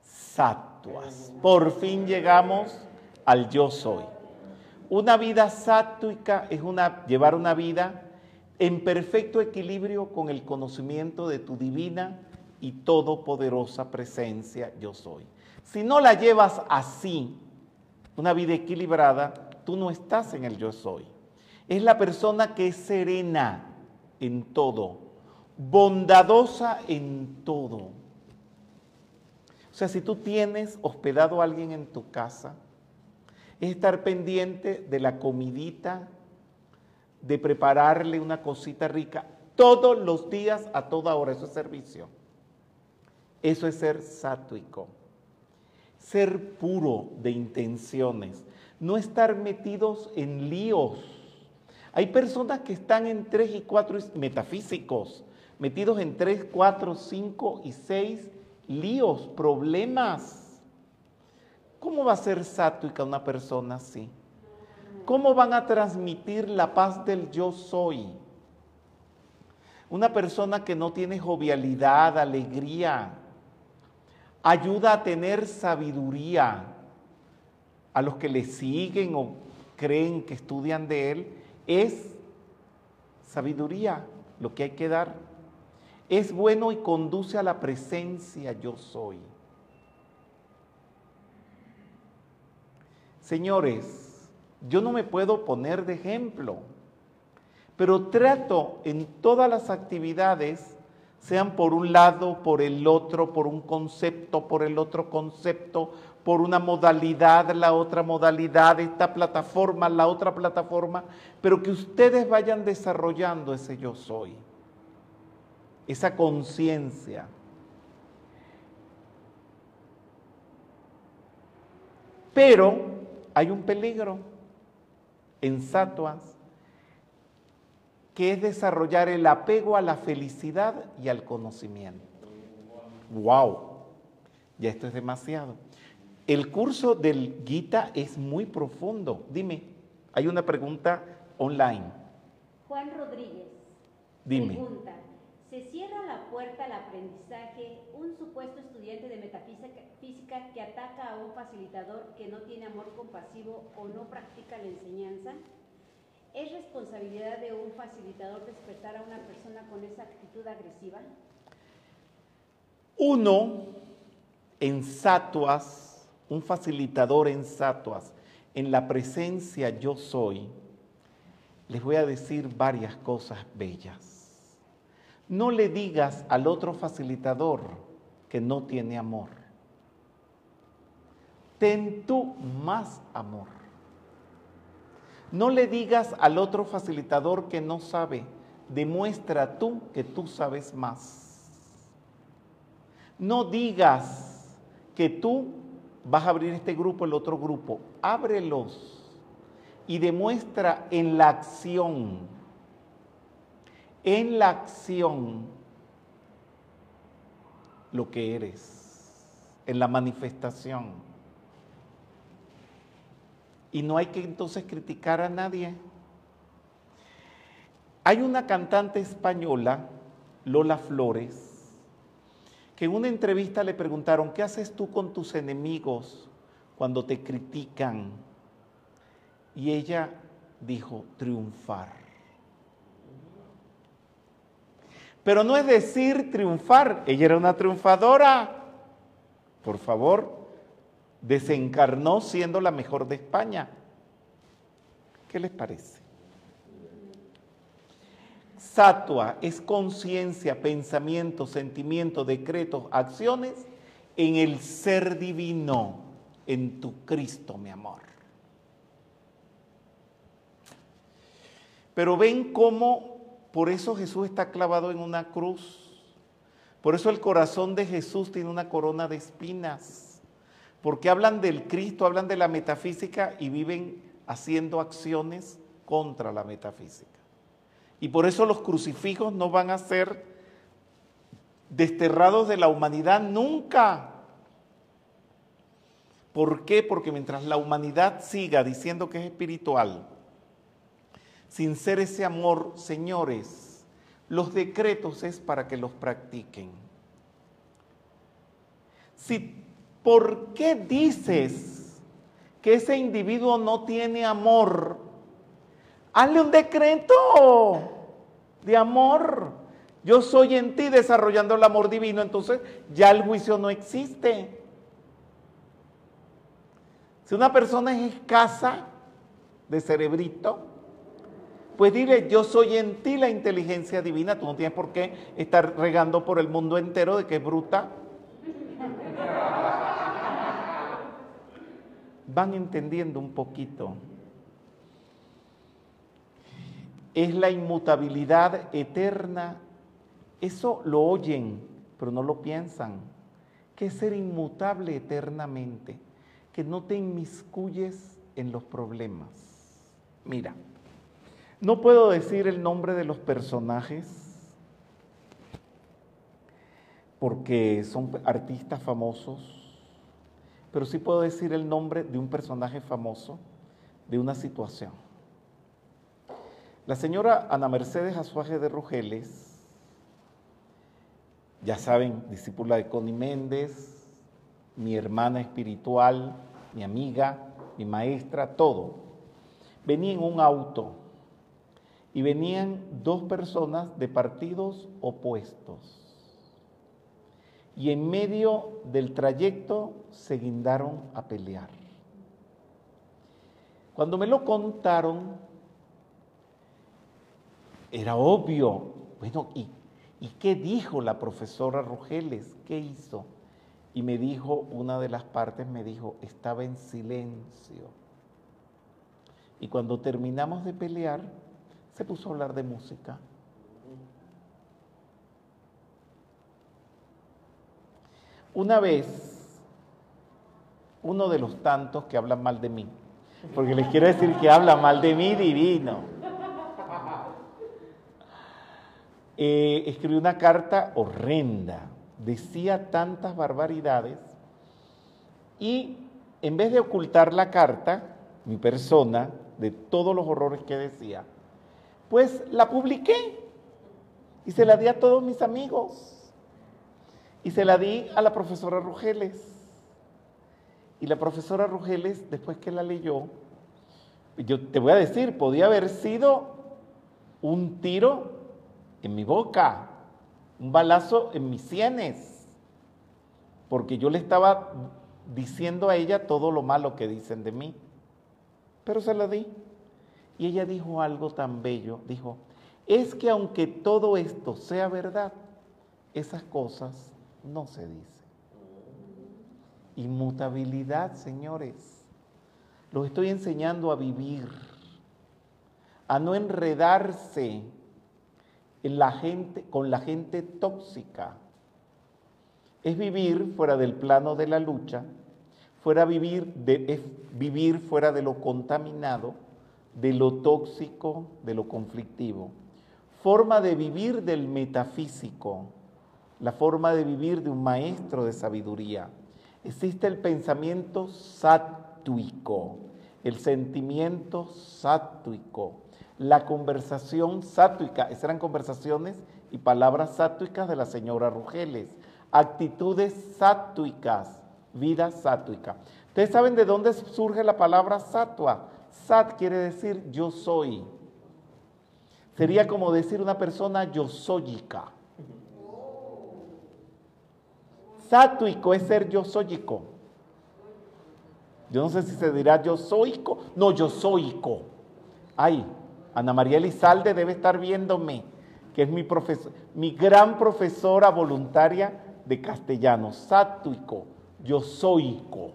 Satuas. Por fin llegamos al yo soy. Una vida sátuica es una, llevar una vida en perfecto equilibrio con el conocimiento de tu divina y todopoderosa presencia yo soy. Si no la llevas así, una vida equilibrada, tú no estás en el yo soy. Es la persona que es serena en todo, bondadosa en todo. O sea, si tú tienes hospedado a alguien en tu casa, es estar pendiente de la comidita, de prepararle una cosita rica todos los días, a toda hora. Eso es servicio. Eso es ser sátuico. Ser puro de intenciones. No estar metidos en líos. Hay personas que están en tres y cuatro metafísicos, metidos en tres, cuatro, cinco y seis líos, problemas. ¿Cómo va a ser sátuica una persona así? ¿Cómo van a transmitir la paz del yo soy? Una persona que no tiene jovialidad, alegría, ayuda a tener sabiduría a los que le siguen o creen que estudian de él, es sabiduría lo que hay que dar. Es bueno y conduce a la presencia yo soy. Señores, yo no me puedo poner de ejemplo, pero trato en todas las actividades, sean por un lado, por el otro, por un concepto, por el otro concepto, por una modalidad, la otra modalidad, esta plataforma, la otra plataforma, pero que ustedes vayan desarrollando ese yo soy, esa conciencia. Pero hay un peligro en Satuas, que es desarrollar el apego a la felicidad y al conocimiento. ¡Wow! Ya esto es demasiado. El curso del Gita es muy profundo. Dime, hay una pregunta online. Juan Rodríguez Dime. pregunta, ¿se cierra la puerta al aprendizaje un supuesto estudiante de metafísica que ataca a un facilitador que no tiene amor compasivo o no practica la enseñanza? ¿Es responsabilidad de un facilitador despertar a una persona con esa actitud agresiva? Uno en Satuas, un facilitador en Satuas, en la presencia yo soy, les voy a decir varias cosas bellas. No le digas al otro facilitador que no tiene amor. Ten tú más amor. No le digas al otro facilitador que no sabe. Demuestra tú que tú sabes más. No digas que tú vas a abrir este grupo, el otro grupo. Ábrelos y demuestra en la acción, en la acción lo que eres, en la manifestación. Y no hay que entonces criticar a nadie. Hay una cantante española, Lola Flores, que en una entrevista le preguntaron, ¿qué haces tú con tus enemigos cuando te critican? Y ella dijo, triunfar. Pero no es decir triunfar, ella era una triunfadora. Por favor, desencarnó siendo la mejor de España. ¿Qué les parece? Satua es conciencia, pensamiento, sentimiento, decretos, acciones en el ser divino, en tu Cristo, mi amor. Pero ven cómo por eso Jesús está clavado en una cruz. Por eso el corazón de Jesús tiene una corona de espinas. Porque hablan del Cristo, hablan de la metafísica y viven haciendo acciones contra la metafísica. Y por eso los crucifijos no van a ser desterrados de la humanidad nunca. ¿Por qué? Porque mientras la humanidad siga diciendo que es espiritual, sin ser ese amor, señores, los decretos es para que los practiquen. Si, ¿Por qué dices que ese individuo no tiene amor? Hazle un decreto de amor. Yo soy en ti desarrollando el amor divino, entonces ya el juicio no existe. Si una persona es escasa de cerebrito, pues dile, yo soy en ti la inteligencia divina, tú no tienes por qué estar regando por el mundo entero de que es bruta. Van entendiendo un poquito. Es la inmutabilidad eterna. Eso lo oyen, pero no lo piensan. Que es ser inmutable eternamente, que no te inmiscuyes en los problemas. Mira. No puedo decir el nombre de los personajes porque son artistas famosos, pero sí puedo decir el nombre de un personaje famoso de una situación. La señora Ana Mercedes Azuaje de Rugeles, ya saben, discípula de Connie Méndez, mi hermana espiritual, mi amiga, mi maestra, todo, venía en un auto y venían dos personas de partidos opuestos. Y en medio del trayecto se guindaron a pelear. Cuando me lo contaron, era obvio. Bueno, ¿y, ¿y qué dijo la profesora Rogeles? ¿Qué hizo? Y me dijo, una de las partes me dijo, estaba en silencio. Y cuando terminamos de pelear, se puso a hablar de música. Una vez, uno de los tantos que hablan mal de mí, porque les quiero decir que habla mal de mí divino, eh, escribió una carta horrenda, decía tantas barbaridades. Y en vez de ocultar la carta, mi persona, de todos los horrores que decía, pues la publiqué. Y se la di a todos mis amigos. Y se la di a la profesora Rugeles. Y la profesora Rugeles, después que la leyó, yo te voy a decir, podía haber sido un tiro en mi boca, un balazo en mis sienes, porque yo le estaba diciendo a ella todo lo malo que dicen de mí, pero se la di. Y ella dijo algo tan bello, dijo, es que aunque todo esto sea verdad, esas cosas no se dicen. Inmutabilidad, señores. Los estoy enseñando a vivir, a no enredarse en la gente, con la gente tóxica. Es vivir fuera del plano de la lucha, fuera vivir es vivir fuera de lo contaminado de lo tóxico, de lo conflictivo. Forma de vivir del metafísico, la forma de vivir de un maestro de sabiduría. Existe el pensamiento sátuico, el sentimiento sátuico, la conversación sátuica. Esas eran conversaciones y palabras sátuicas de la señora Rugeles. Actitudes sátuicas, vida sátuica. Ustedes saben de dónde surge la palabra satua. Sat quiere decir yo soy. Sería como decir una persona yo soyica. Sátuico es ser yo soyico. Yo no sé si se dirá yo soico. No, yo soico. Ay, Ana María Elizalde debe estar viéndome, que es mi, profesor, mi gran profesora voluntaria de castellano. Sátuico, yo soico.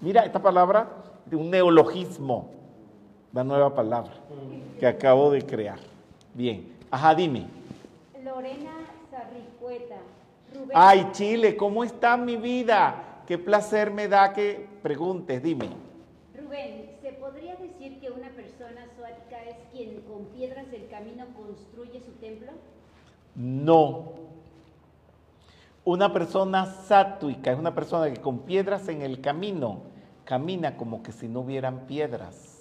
Mira, esta palabra de un neologismo, la nueva palabra que acabo de crear. Bien, ajá, dime. Lorena Sarricueta. Rubén. Ay, Chile, ¿cómo está mi vida? Qué placer me da que preguntes, dime. Rubén, ¿se podría decir que una persona suática es quien con piedras del camino construye su templo? No. Una persona sátuica es una persona que con piedras en el camino camina como que si no hubieran piedras.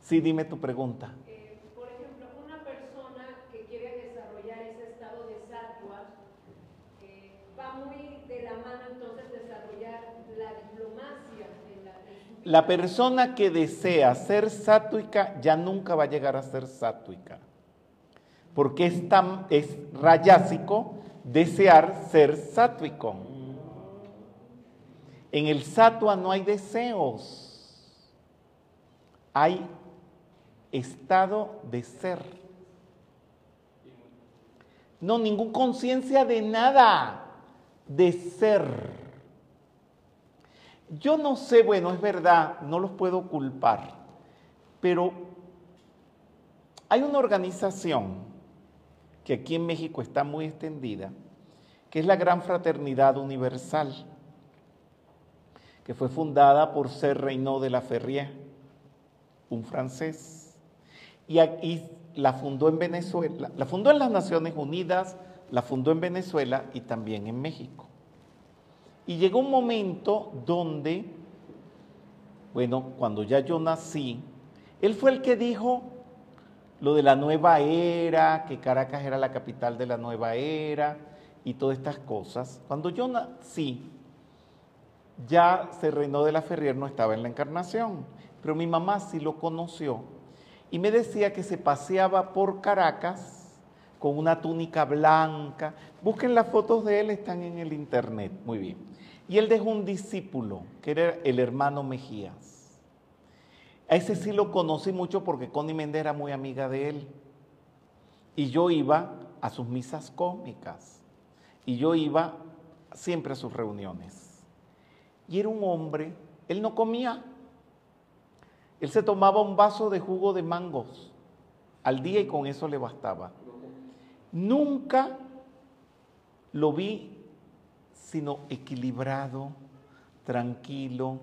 Sí, dime tu pregunta. Eh, por ejemplo, una persona que quiere desarrollar ese estado de satua eh, va muy de la mano entonces desarrollar la diplomacia en la, persona que desea ser sátuica ya nunca va a llegar a ser sátuica. Porque es, es rayásico desear ser sátuico. En el satua no hay deseos, hay estado de ser. No, ningún conciencia de nada, de ser. Yo no sé, bueno, es verdad, no los puedo culpar, pero hay una organización que aquí en México está muy extendida, que es la Gran Fraternidad Universal, que fue fundada por Ser Reynaud de la Ferrier, un francés, y aquí la fundó en Venezuela, la fundó en las Naciones Unidas, la fundó en Venezuela y también en México. Y llegó un momento donde, bueno, cuando ya yo nací, él fue el que dijo lo de la nueva era, que Caracas era la capital de la nueva era y todas estas cosas. Cuando yo nací, ya se reinó de la Ferrier, no estaba en la encarnación, pero mi mamá sí lo conoció y me decía que se paseaba por Caracas con una túnica blanca. Busquen las fotos de él, están en el internet, muy bien. Y él dejó un discípulo, que era el hermano Mejías. A ese sí lo conocí mucho porque Connie Méndez era muy amiga de él. Y yo iba a sus misas cósmicas. Y yo iba siempre a sus reuniones. Y era un hombre, él no comía. Él se tomaba un vaso de jugo de mangos al día y con eso le bastaba. Nunca lo vi sino equilibrado, tranquilo,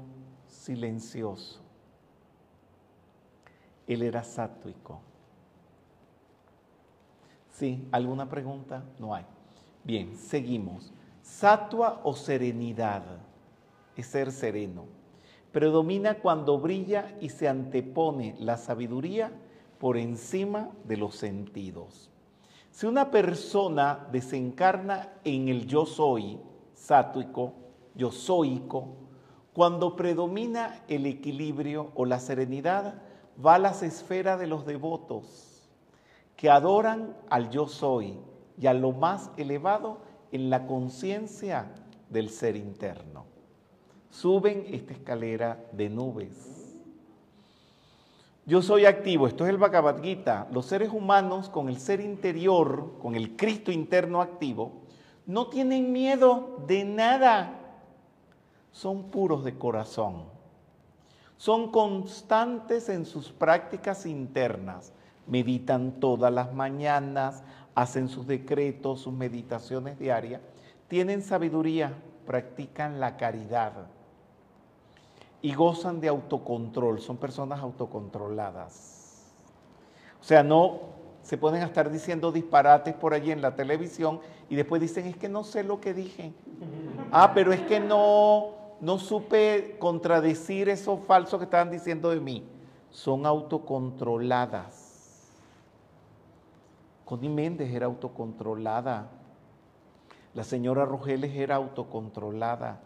silencioso. Él era sátuico. ¿Sí? ¿Alguna pregunta? No hay. Bien, seguimos. Satua o serenidad es ser sereno. Predomina cuando brilla y se antepone la sabiduría por encima de los sentidos. Si una persona desencarna en el yo soy, sátuico, yo soico, cuando predomina el equilibrio o la serenidad, va a las esferas de los devotos que adoran al yo soy y a lo más elevado en la conciencia del ser interno. Suben esta escalera de nubes. Yo soy activo, esto es el Bhagavad Gita. Los seres humanos con el ser interior, con el Cristo interno activo, no tienen miedo de nada. Son puros de corazón. Son constantes en sus prácticas internas. Meditan todas las mañanas, hacen sus decretos, sus meditaciones diarias. Tienen sabiduría, practican la caridad y gozan de autocontrol. Son personas autocontroladas. O sea, no se pueden estar diciendo disparates por allí en la televisión y después dicen, es que no sé lo que dije. Ah, pero es que no, no supe contradecir eso falso que estaban diciendo de mí. son autocontroladas. Connie Méndez era autocontrolada. La señora Rogeles era autocontrolada.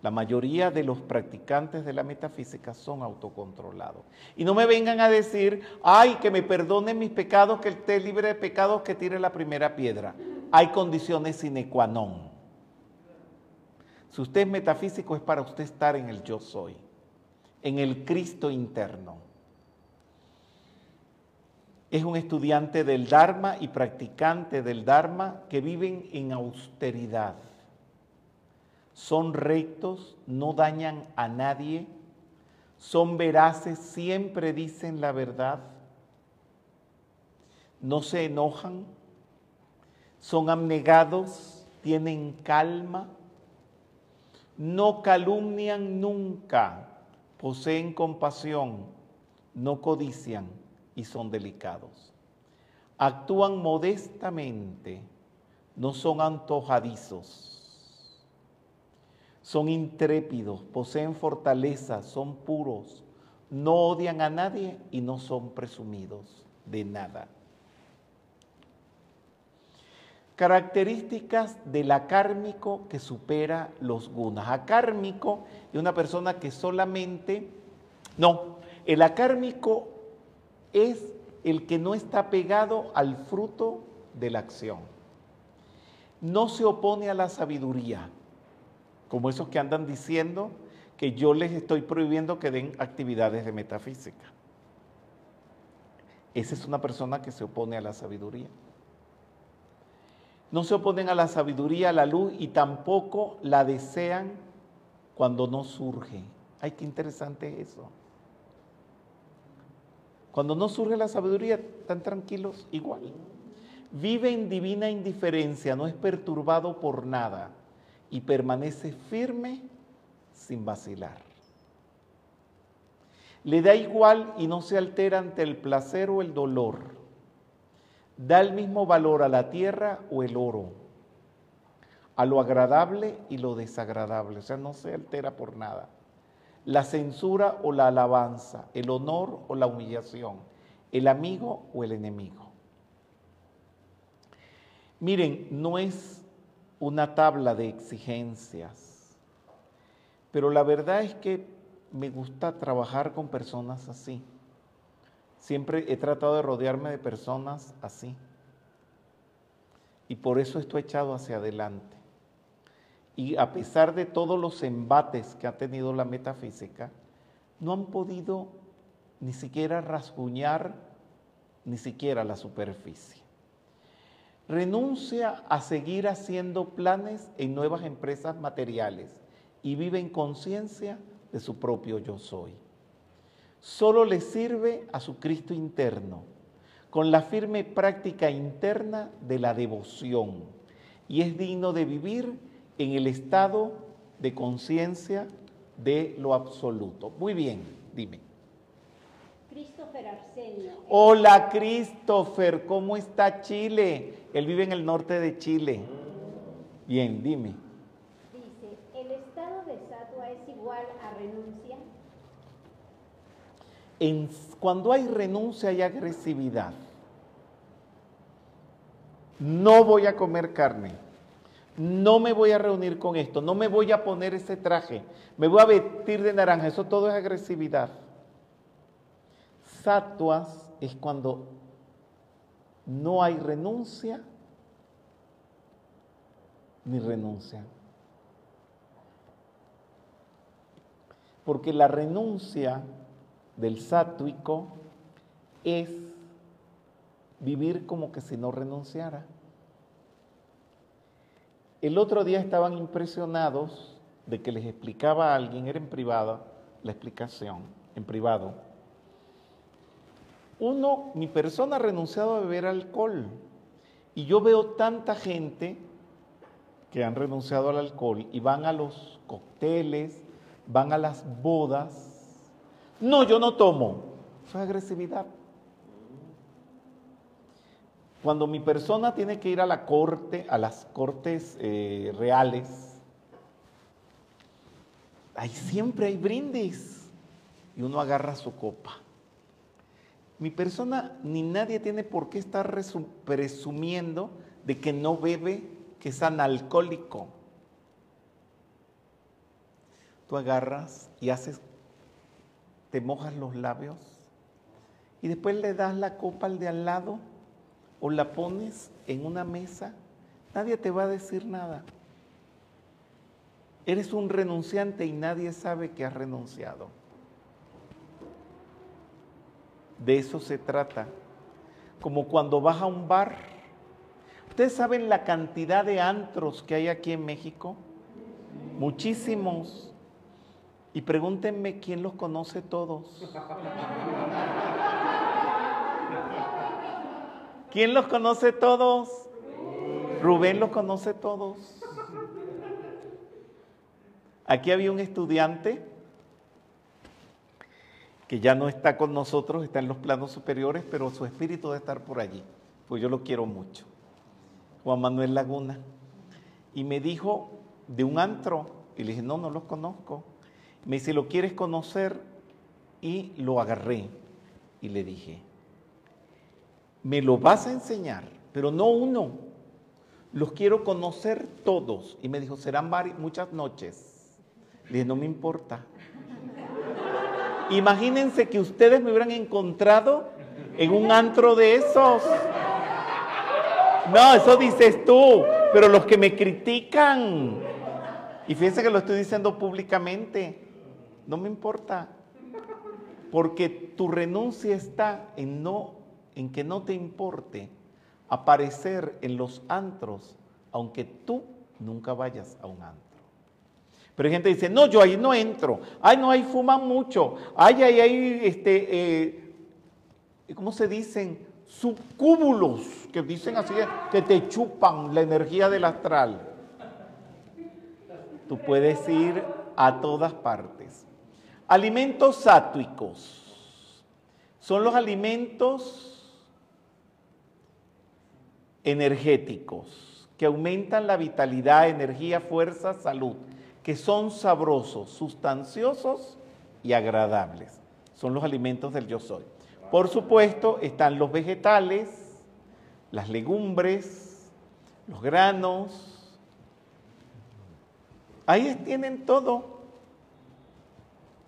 La mayoría de los practicantes de la metafísica son autocontrolados. Y no me vengan a decir, ay, que me perdonen mis pecados, que esté libre de pecados, que tire la primera piedra. Hay condiciones sine qua non. Si usted es metafísico es para usted estar en el yo soy, en el Cristo interno. Es un estudiante del Dharma y practicante del Dharma que viven en austeridad son rectos, no dañan a nadie, son veraces, siempre dicen la verdad, no se enojan, son abnegados, tienen calma, no calumnian nunca, poseen compasión, no codician y son delicados. Actúan modestamente, no son antojadizos son intrépidos, poseen fortaleza, son puros, no odian a nadie y no son presumidos de nada. Características del acármico que supera los gunas. Acármico es una persona que solamente, no, el acármico es el que no está pegado al fruto de la acción. No se opone a la sabiduría, como esos que andan diciendo que yo les estoy prohibiendo que den actividades de metafísica. Esa es una persona que se opone a la sabiduría. No se oponen a la sabiduría, a la luz y tampoco la desean cuando no surge. Ay, qué interesante eso. Cuando no surge la sabiduría, están tranquilos igual. Vive en divina indiferencia, no es perturbado por nada y permanece firme sin vacilar. Le da igual y no se altera ante el placer o el dolor. Da el mismo valor a la tierra o el oro, a lo agradable y lo desagradable. O sea, no se altera por nada. La censura o la alabanza, el honor o la humillación, el amigo o el enemigo. Miren, no es una tabla de exigencias. Pero la verdad es que me gusta trabajar con personas así. Siempre he tratado de rodearme de personas así. Y por eso estoy echado hacia adelante. Y a pesar de todos los embates que ha tenido la metafísica, no han podido ni siquiera rasguñar ni siquiera la superficie renuncia a seguir haciendo planes en nuevas empresas materiales y vive en conciencia de su propio yo soy. Solo le sirve a su Cristo interno, con la firme práctica interna de la devoción, y es digno de vivir en el estado de conciencia de lo absoluto. Muy bien, dime. Christopher Arsenio. Hola Christopher, ¿cómo está Chile? Él vive en el norte de Chile. Bien, dime. Dice, ¿el estado de satua es igual a renuncia? En, cuando hay renuncia hay agresividad. No voy a comer carne. No me voy a reunir con esto. No me voy a poner ese traje. Me voy a vestir de naranja. Eso todo es agresividad. Satuas es cuando no hay renuncia ni renuncia. Porque la renuncia del sátuico es vivir como que si no renunciara. El otro día estaban impresionados de que les explicaba a alguien, era en privado, la explicación, en privado, uno, mi persona ha renunciado a beber alcohol. Y yo veo tanta gente que han renunciado al alcohol y van a los cócteles, van a las bodas. No, yo no tomo. Es agresividad. Cuando mi persona tiene que ir a la corte, a las cortes eh, reales, ahí siempre hay brindis y uno agarra su copa Mi persona ni nadie tiene por qué estar resu- presumiendo de que no bebe, que es analcohólico. Tú agarras y haces, te mojas los labios y después le das la copa al de al lado o la pones en una mesa. Nadie te va a decir nada. Eres un renunciante y nadie sabe que has renunciado. De eso se trata. Como cuando vas a un bar. ¿Ustedes saben la cantidad de antros que hay aquí en México? Muchísimos. Y pregúntenme quién los conoce todos. ¿Quién los conoce todos? Rubén los conoce todos. Aquí había un estudiante que ya no está con nosotros, está en los planos superiores, pero su espíritu debe estar por allí, pues yo lo quiero mucho. Juan Manuel Laguna. Y me dijo de un antro, y le dije, no, no los conozco. Me dice, ¿lo quieres conocer? Y lo agarré y le dije, me lo vas a enseñar, pero no uno, los quiero conocer todos. Y me dijo, serán varias, muchas noches. Le dije, no me importa. Imagínense que ustedes me hubieran encontrado en un antro de esos. No, eso dices tú, pero los que me critican. Y fíjense que lo estoy diciendo públicamente. No me importa. Porque tu renuncia está en que no te importe aparecer en los antros, aunque tú nunca vayas a un antro. Pero hay gente que dice, no, yo ahí no entro. Ay, no, ahí fuman mucho. Ay, ay, ay, este, eh, ¿cómo se dicen? Subcúbulos, que dicen así, que te chupan la energía del astral. Tú puedes ir a todas partes. Alimentos sátuicos. Son los alimentos energéticos que aumentan la vitalidad, energía, fuerza, salud, que son sabrosos, sustanciosos y agradables. Son los alimentos del yo soy. Por supuesto, están los vegetales, las legumbres, los granos. Ahí tienen todo.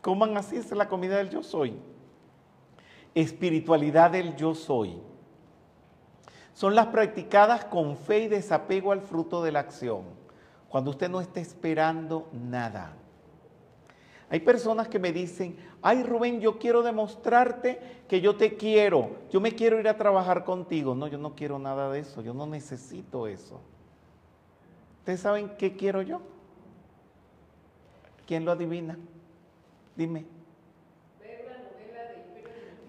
Coman así, es la comida del yo soy. Espiritualidad del yo soy. Son las practicadas con fe y desapego al fruto de la acción. Cuando usted no está esperando nada. Hay personas que me dicen, ay Rubén, yo quiero demostrarte que yo te quiero, yo me quiero ir a trabajar contigo. No, yo no quiero nada de eso, yo no necesito eso. ¿Ustedes saben qué quiero yo? ¿Quién lo adivina? Dime.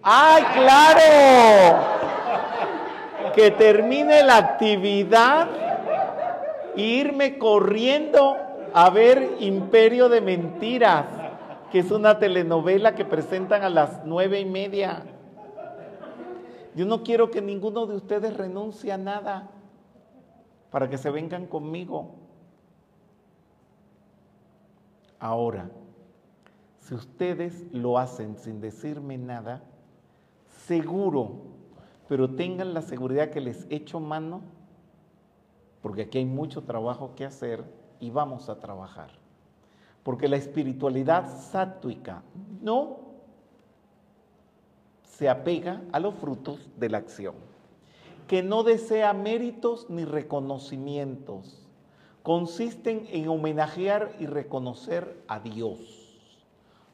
¡Ay, claro! Que termine la actividad e irme corriendo a ver Imperio de Mentiras, que es una telenovela que presentan a las nueve y media. Yo no quiero que ninguno de ustedes renuncie a nada para que se vengan conmigo. Ahora, si ustedes lo hacen sin decirme nada, seguro, pero tengan la seguridad que les echo mano, porque aquí hay mucho trabajo que hacer y vamos a trabajar. Porque la espiritualidad sátuica no se apega a los frutos de la acción, que no desea méritos ni reconocimientos, consisten en homenajear y reconocer a Dios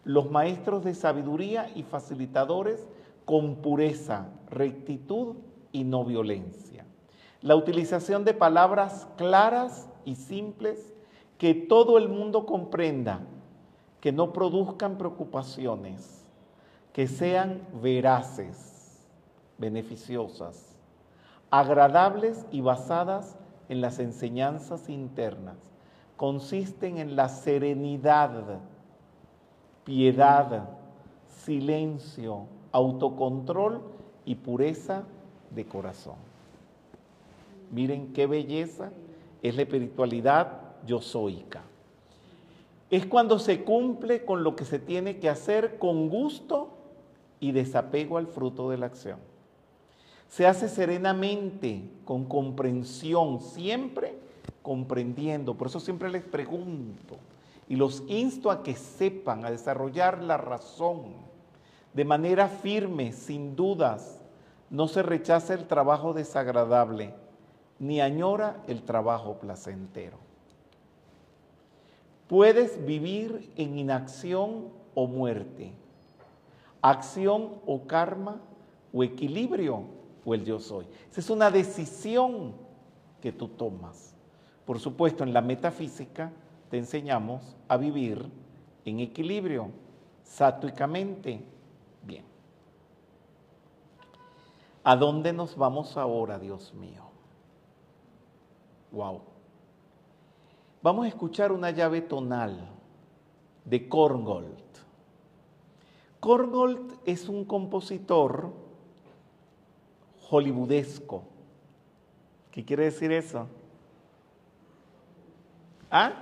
los maestros de sabiduría y facilitadores con pureza, rectitud y no violencia. La utilización de palabras claras y simples que todo el mundo comprenda, que no produzcan preocupaciones, que sean veraces, beneficiosas, agradables y basadas en las enseñanzas internas. Consisten en la serenidad, piedad, silencio, autocontrol y pureza de corazón. Miren qué belleza es la espiritualidad yo soica. Es cuando se cumple con lo que se tiene que hacer con gusto y desapego al fruto de la acción. Se hace serenamente, con comprensión, siempre comprendiendo. Por eso siempre les pregunto y los insto a que sepan, a desarrollar la razón de manera firme, sin dudas. No se rechaza el trabajo desagradable, ni añora el trabajo placentero. Puedes vivir en inacción o muerte, acción o karma, o equilibrio, o el yo soy. Esa es una decisión que tú tomas. Por supuesto, en la metafísica te enseñamos a vivir en equilibrio, sátuicamente. Bien. ¿A dónde nos vamos ahora, Dios mío? Wow. Vamos a escuchar una llave tonal de Korngold. Korngold es un compositor hollywoodesco. ¿Qué quiere decir eso? ¿Ah?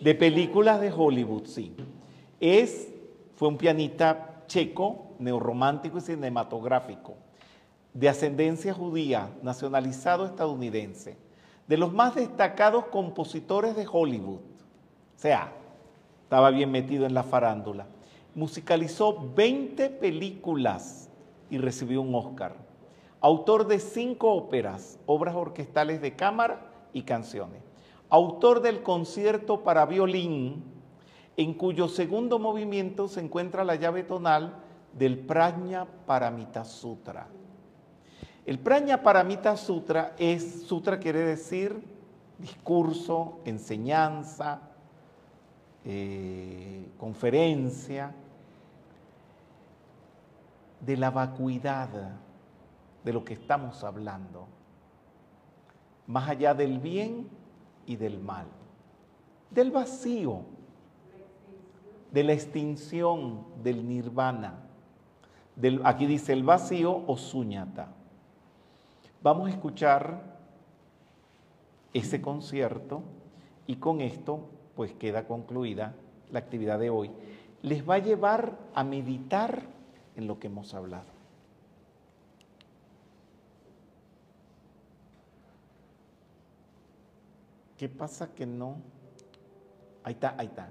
De películas de Hollywood, sí. Es, fue un pianista checo, neorromántico y cinematográfico, de ascendencia judía, nacionalizado estadounidense, de los más destacados compositores de Hollywood. O sea, estaba bien metido en la farándula. Musicalizó 20 películas y recibió un Oscar. Autor de cinco óperas, obras orquestales de cámara y canciones autor del concierto para violín, en cuyo segundo movimiento se encuentra la llave tonal del Prajna Paramita Sutra. El Prajna Paramita Sutra es, sutra quiere decir discurso, enseñanza, eh, conferencia, de la vacuidad de lo que estamos hablando. Más allá del bien y del mal, del vacío, de la extinción, del nirvana. Aquí dice el vacío o suñata. Vamos a escuchar ese concierto y con esto pues queda concluida la actividad de hoy. Les va a llevar a meditar en lo que hemos hablado. ¿Qué pasa que no? Ahí está, ahí está.